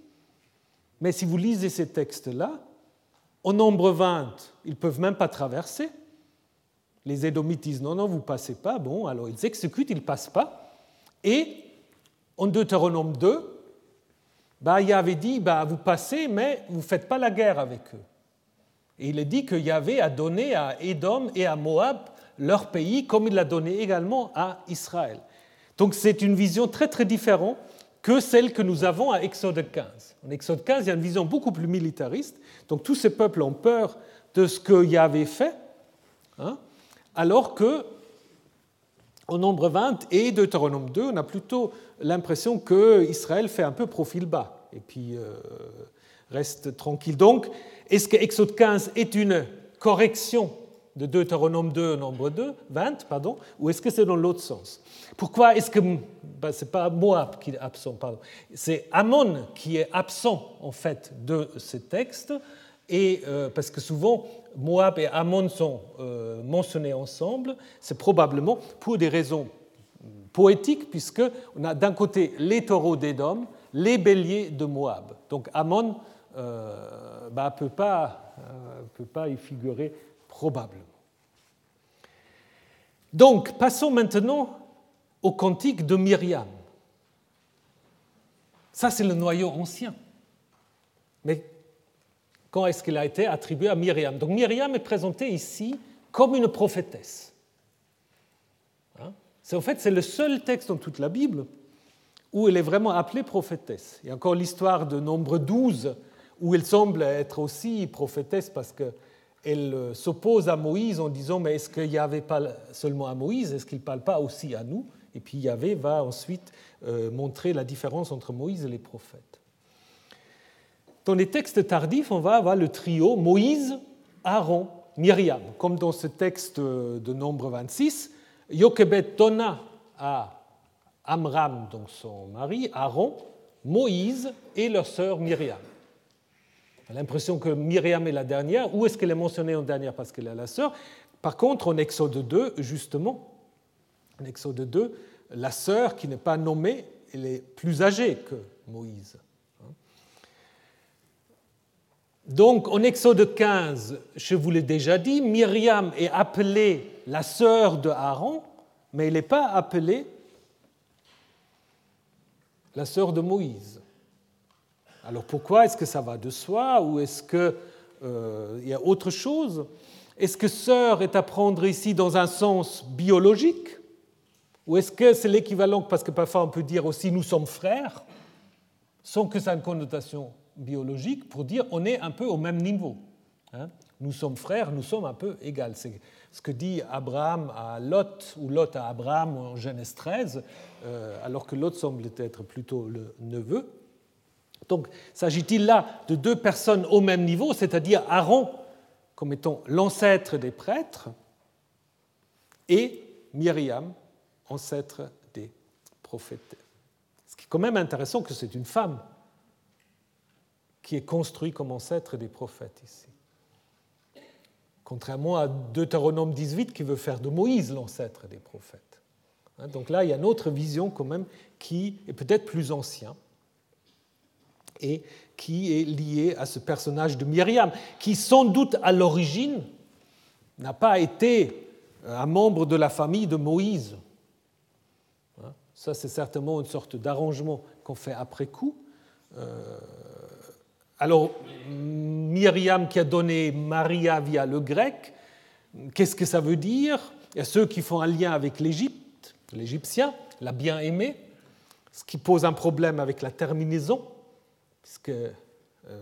Speaker 2: Mais si vous lisez ces textes-là, au nombre 20, ils ne peuvent même pas traverser. Les Édomites disent non, non, vous ne passez pas. Bon, alors ils exécutent, ils ne passent pas. Et en Deutéronome 2, bah, avait dit bah, vous passez, mais vous ne faites pas la guerre avec eux. Et il est dit que Yahvé a donné à Édom et à Moab leur pays, comme il l'a donné également à Israël. Donc c'est une vision très très différente que celle que nous avons à Exode 15. En Exode 15, il y a une vision beaucoup plus militariste. Donc tous ces peuples ont peur de ce que Yahvé fait, hein, alors que au nombre 20 et Deutéronome 2, on a plutôt l'impression que Israël fait un peu profil bas et puis euh, reste tranquille. Donc, est-ce que Exode 15 est une correction de Deutéronome 2, nombre 2, 20, pardon, ou est-ce que c'est dans l'autre sens? Pourquoi est-ce que ben, ce n'est pas Moab qui est absent, pardon, c'est Ammon qui est absent en fait de ce texte, et euh, parce que souvent Moab et Ammon sont euh, mentionnés ensemble, c'est probablement pour des raisons poétiques, puisque on a d'un côté les taureaux d'Édom, les béliers de Moab. Donc Ammon ne euh, ben, peut, pas, peut pas y figurer probablement. Donc, passons maintenant au cantique de Myriam. Ça, c'est le noyau ancien. Mais quand est-ce qu'il a été attribué à Myriam? Donc, Myriam est présentée ici comme une prophétesse. Hein? en fait, c'est le seul texte dans toute la Bible où elle est vraiment appelée prophétesse. Il y a encore l'histoire de Nombre 12, où elle semble être aussi prophétesse parce que elle euh, s'oppose à Moïse en disant Mais est-ce qu'il n'y avait pas seulement à Moïse Est-ce qu'il ne parle pas aussi à nous? Et puis Yahvé va ensuite euh, montrer la différence entre Moïse et les prophètes. Dans les textes tardifs, on va avoir le trio Moïse, Aaron, Myriam, comme dans ce texte de Nombre 26. Yochebed donna à Amram, donc son mari, Aaron, Moïse et leur sœur Myriam. On l'impression que Myriam est la dernière. Où est-ce qu'elle est mentionnée en dernière? Parce qu'elle est la sœur. Par contre, en Exode 2, justement, en Exode 2, la sœur qui n'est pas nommée, elle est plus âgée que Moïse. Donc, en Exode 15, je vous l'ai déjà dit, Myriam est appelée la sœur de Aaron, mais elle n'est pas appelée la sœur de Moïse. Alors pourquoi Est-ce que ça va de soi ou est-ce qu'il euh, y a autre chose? Est-ce que sœur est à prendre ici dans un sens biologique Ou est-ce que c'est l'équivalent, parce que parfois on peut dire aussi nous sommes frères, sans que ça ait une connotation biologique, pour dire on est un peu au même niveau. Hein? Nous sommes frères, nous sommes un peu égales. C'est ce que dit Abraham à Lot, ou Lot à Abraham en Genèse 13, euh, alors que Lot semble être plutôt le neveu. Donc, s'agit-il là de deux personnes au même niveau, c'est-à-dire Aaron comme étant l'ancêtre des prêtres et Myriam, ancêtre des prophètes. Ce qui est quand même intéressant que c'est une femme qui est construite comme ancêtre des prophètes ici. Contrairement à Deutéronome 18 qui veut faire de Moïse l'ancêtre des prophètes. Hein, donc là, il y a une autre vision quand même qui est peut-être plus ancienne et qui est liée à ce personnage de Myriam, qui sans doute à l'origine n'a pas été un membre de la famille de Moïse. Hein, ça, c'est certainement une sorte d'arrangement qu'on fait après coup. Euh, alors, Myriam qui a donné Maria via le grec, qu'est-ce que ça veut dire? Il y a ceux qui font un lien avec l'Égypte, l'Égyptien, la bien-aimée, ce qui pose un problème avec la terminaison, puisque euh,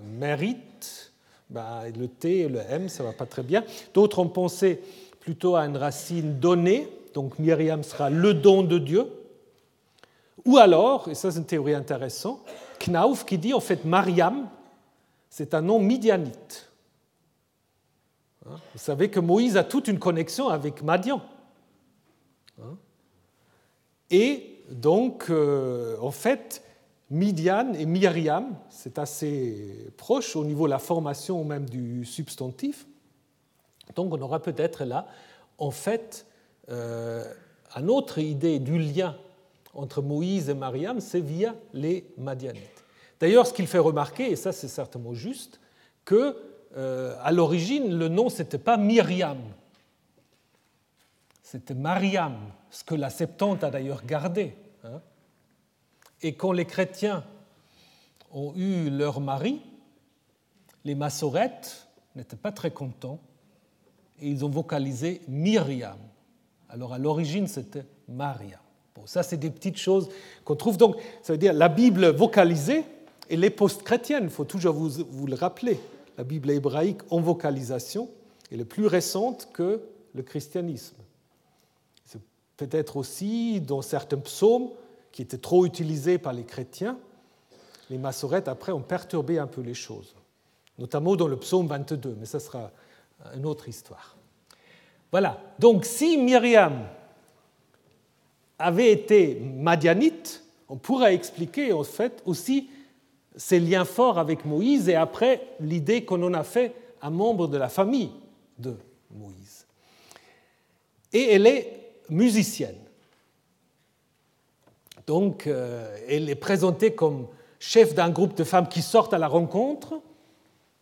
Speaker 2: mérite, bah, le T et le M, ça ne va pas très bien. D'autres ont pensé plutôt à une racine donnée, donc Myriam sera le don de Dieu. Ou alors, et ça c'est une théorie intéressante, Knauf qui dit en fait Mariam, c'est un nom midianite. Hein? Vous savez que Moïse a toute une connexion avec Madian. Hein? Et donc, euh, en fait, Midian et Myriam, c'est assez proche au niveau de la formation même du substantif. Donc on aura peut-être là, en fait, euh, une autre idée du lien entre Moïse et Mariam, c'est via les Madianites. D'ailleurs, ce qu'il fait remarquer, et ça c'est certainement juste, que euh, à l'origine, le nom n'était pas Myriam, c'était Mariam, ce que la Septante a d'ailleurs gardé. Hein. Et quand les chrétiens ont eu leur mari, les massorettes n'étaient pas très contents et ils ont vocalisé Myriam. Alors à l'origine, c'était Mariam. Bon, ça, c'est des petites choses qu'on trouve. Donc, ça veut dire la Bible vocalisée, et les post-chrétiennes, il faut toujours vous, le rappeler, la Bible hébraïque en vocalisation est plus récente que le christianisme. C'est peut-être aussi dans certains psaumes qui étaient trop utilisés par les chrétiens, les massorettes après ont perturbé un peu les choses, notamment dans le psaume 22, mais ça sera une autre histoire. Voilà, donc si Myriam avait été madianite, on pourrait expliquer en fait aussi ces liens forts avec Moïse et après l'idée qu'on en a fait un membre de la famille de Moïse. Et elle est musicienne. Donc euh, elle est présentée comme chef d'un groupe de femmes qui sortent à la rencontre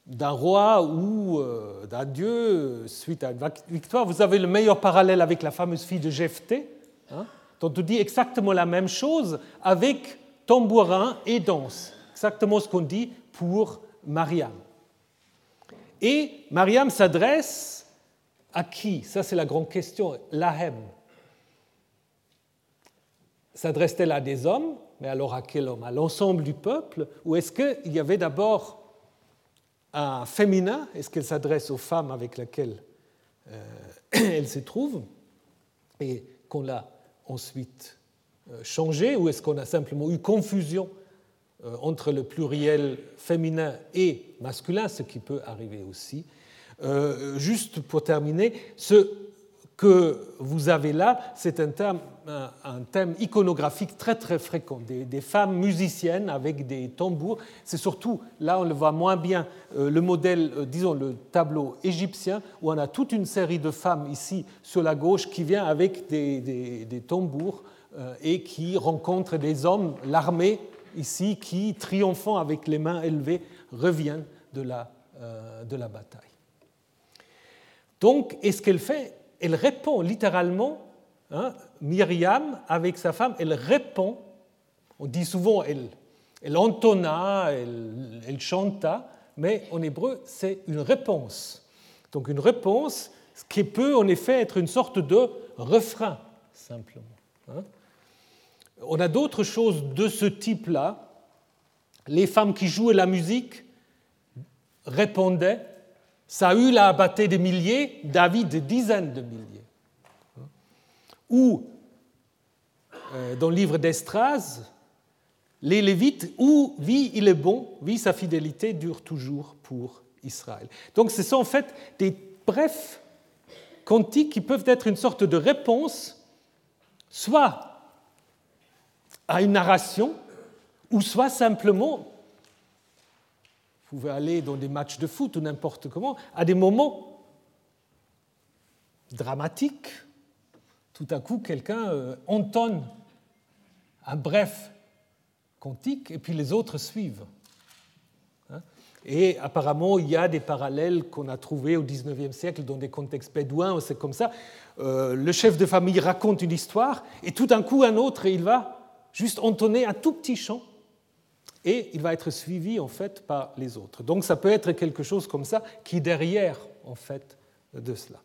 Speaker 2: d'un roi ou euh, d'un dieu suite à une victoire. Vous avez le meilleur parallèle avec la fameuse fille de Jephthé, hein, dont on dit exactement la même chose avec tambourin et danse exactement ce qu'on dit pour Mariam. Et Mariam s'adresse à qui? Ça, c'est la grande question. Lahem. S'adresse-t-elle à des hommes Mais alors à quel homme? À l'ensemble du peuple? Ou est-ce qu'il y avait d'abord un féminin? Est-ce qu'elle s'adresse aux femmes avec lesquelles euh, elle se trouve? Et qu'on l'a ensuite euh, changé? Ou est-ce qu'on a simplement eu confusion euh, entre le pluriel féminin et masculin, ce qui peut arriver aussi? Juste pour terminer, ce que vous avez là, c'est un thème, iconographique très très fréquent, des, femmes musiciennes avec des tambours. C'est surtout, là on le voit moins bien, euh, le modèle, disons le tableau égyptien, où on a toute une série de femmes ici sur la gauche qui vient avec des, tambours et qui rencontrent des hommes, l'armée ici qui, triomphant avec les mains élevées, reviennent de la, euh, de la bataille. Donc, et ce qu'elle fait Elle répond littéralement, hein, Myriam, avec sa femme, elle répond, on dit souvent elle, elle entonna, elle, chanta, mais en hébreu, c'est une réponse. Donc une réponse, ce qui peut en effet être une sorte de refrain, simplement. Hein. On a d'autres choses de ce type-là. Les femmes qui jouaient la musique répondaient Saül a abattu des milliers, David des dizaines de milliers. Ou, euh, dans le livre d'Estras, les Lévites, où vie il est bon, vie sa fidélité dure toujours pour Israël. Donc ce sont en fait des brefs cantiques qui peuvent être une sorte de réponse soit à une narration, ou soit simplement, pouvez aller dans des matchs de foot ou n'importe comment, à des moments dramatiques, tout à coup quelqu'un euh, entonne un bref cantique et puis les autres suivent. Hein. Et apparemment, il y a des parallèles qu'on a trouvés au XIXe siècle dans des contextes bédouins, c'est comme ça. Euh, le chef de famille raconte une histoire, et tout d'un coup, un autre, il va juste entonner un tout petit chant, et il va être suivi en fait par les autres. Donc ça peut être quelque chose comme ça qui derrière en fait de cela.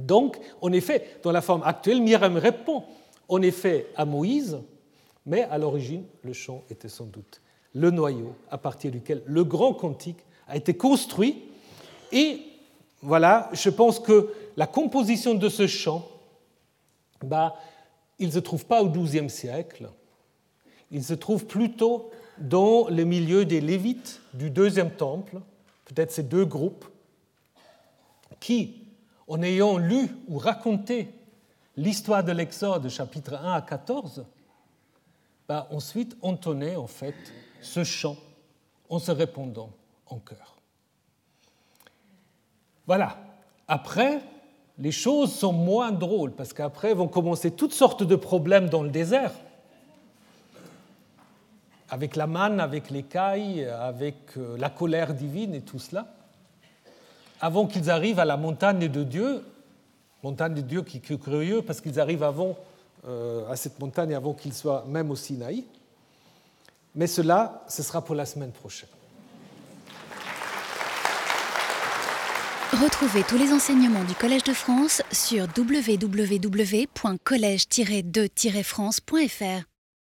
Speaker 2: Donc, en effet, dans la forme actuelle, Myriam répond en effet à Moïse, mais à l'origine, le chant était sans doute le noyau à partir duquel le grand cantique a été construit. Et voilà, je pense que la composition de ce chant, bah, il ne se trouve pas au XIIe siècle, il se trouve plutôt dans le milieu des Lévites du deuxième temple, peut-être ces deux groupes, qui, en ayant lu ou raconté l'histoire de l'Exode, chapitre 1 à 14, bah, ensuite entonnaient en fait ce chant en se répondant en chœur. Voilà. Après, les choses sont moins drôles parce qu'après vont commencer toutes sortes de problèmes dans le désert. Avec la manne, avec l'écaille, avec euh, la colère divine et tout cela. Avant qu'ils arrivent à la montagne de Dieu, montagne de Dieu qui est curieux parce qu'ils arrivent avant, euh, à cette montagne avant qu'ils soient même au Sinaï. Mais cela, ce sera pour la semaine prochaine.
Speaker 1: Retrouvez tous les enseignements du Collège de France sur www.colège-2-france.fr.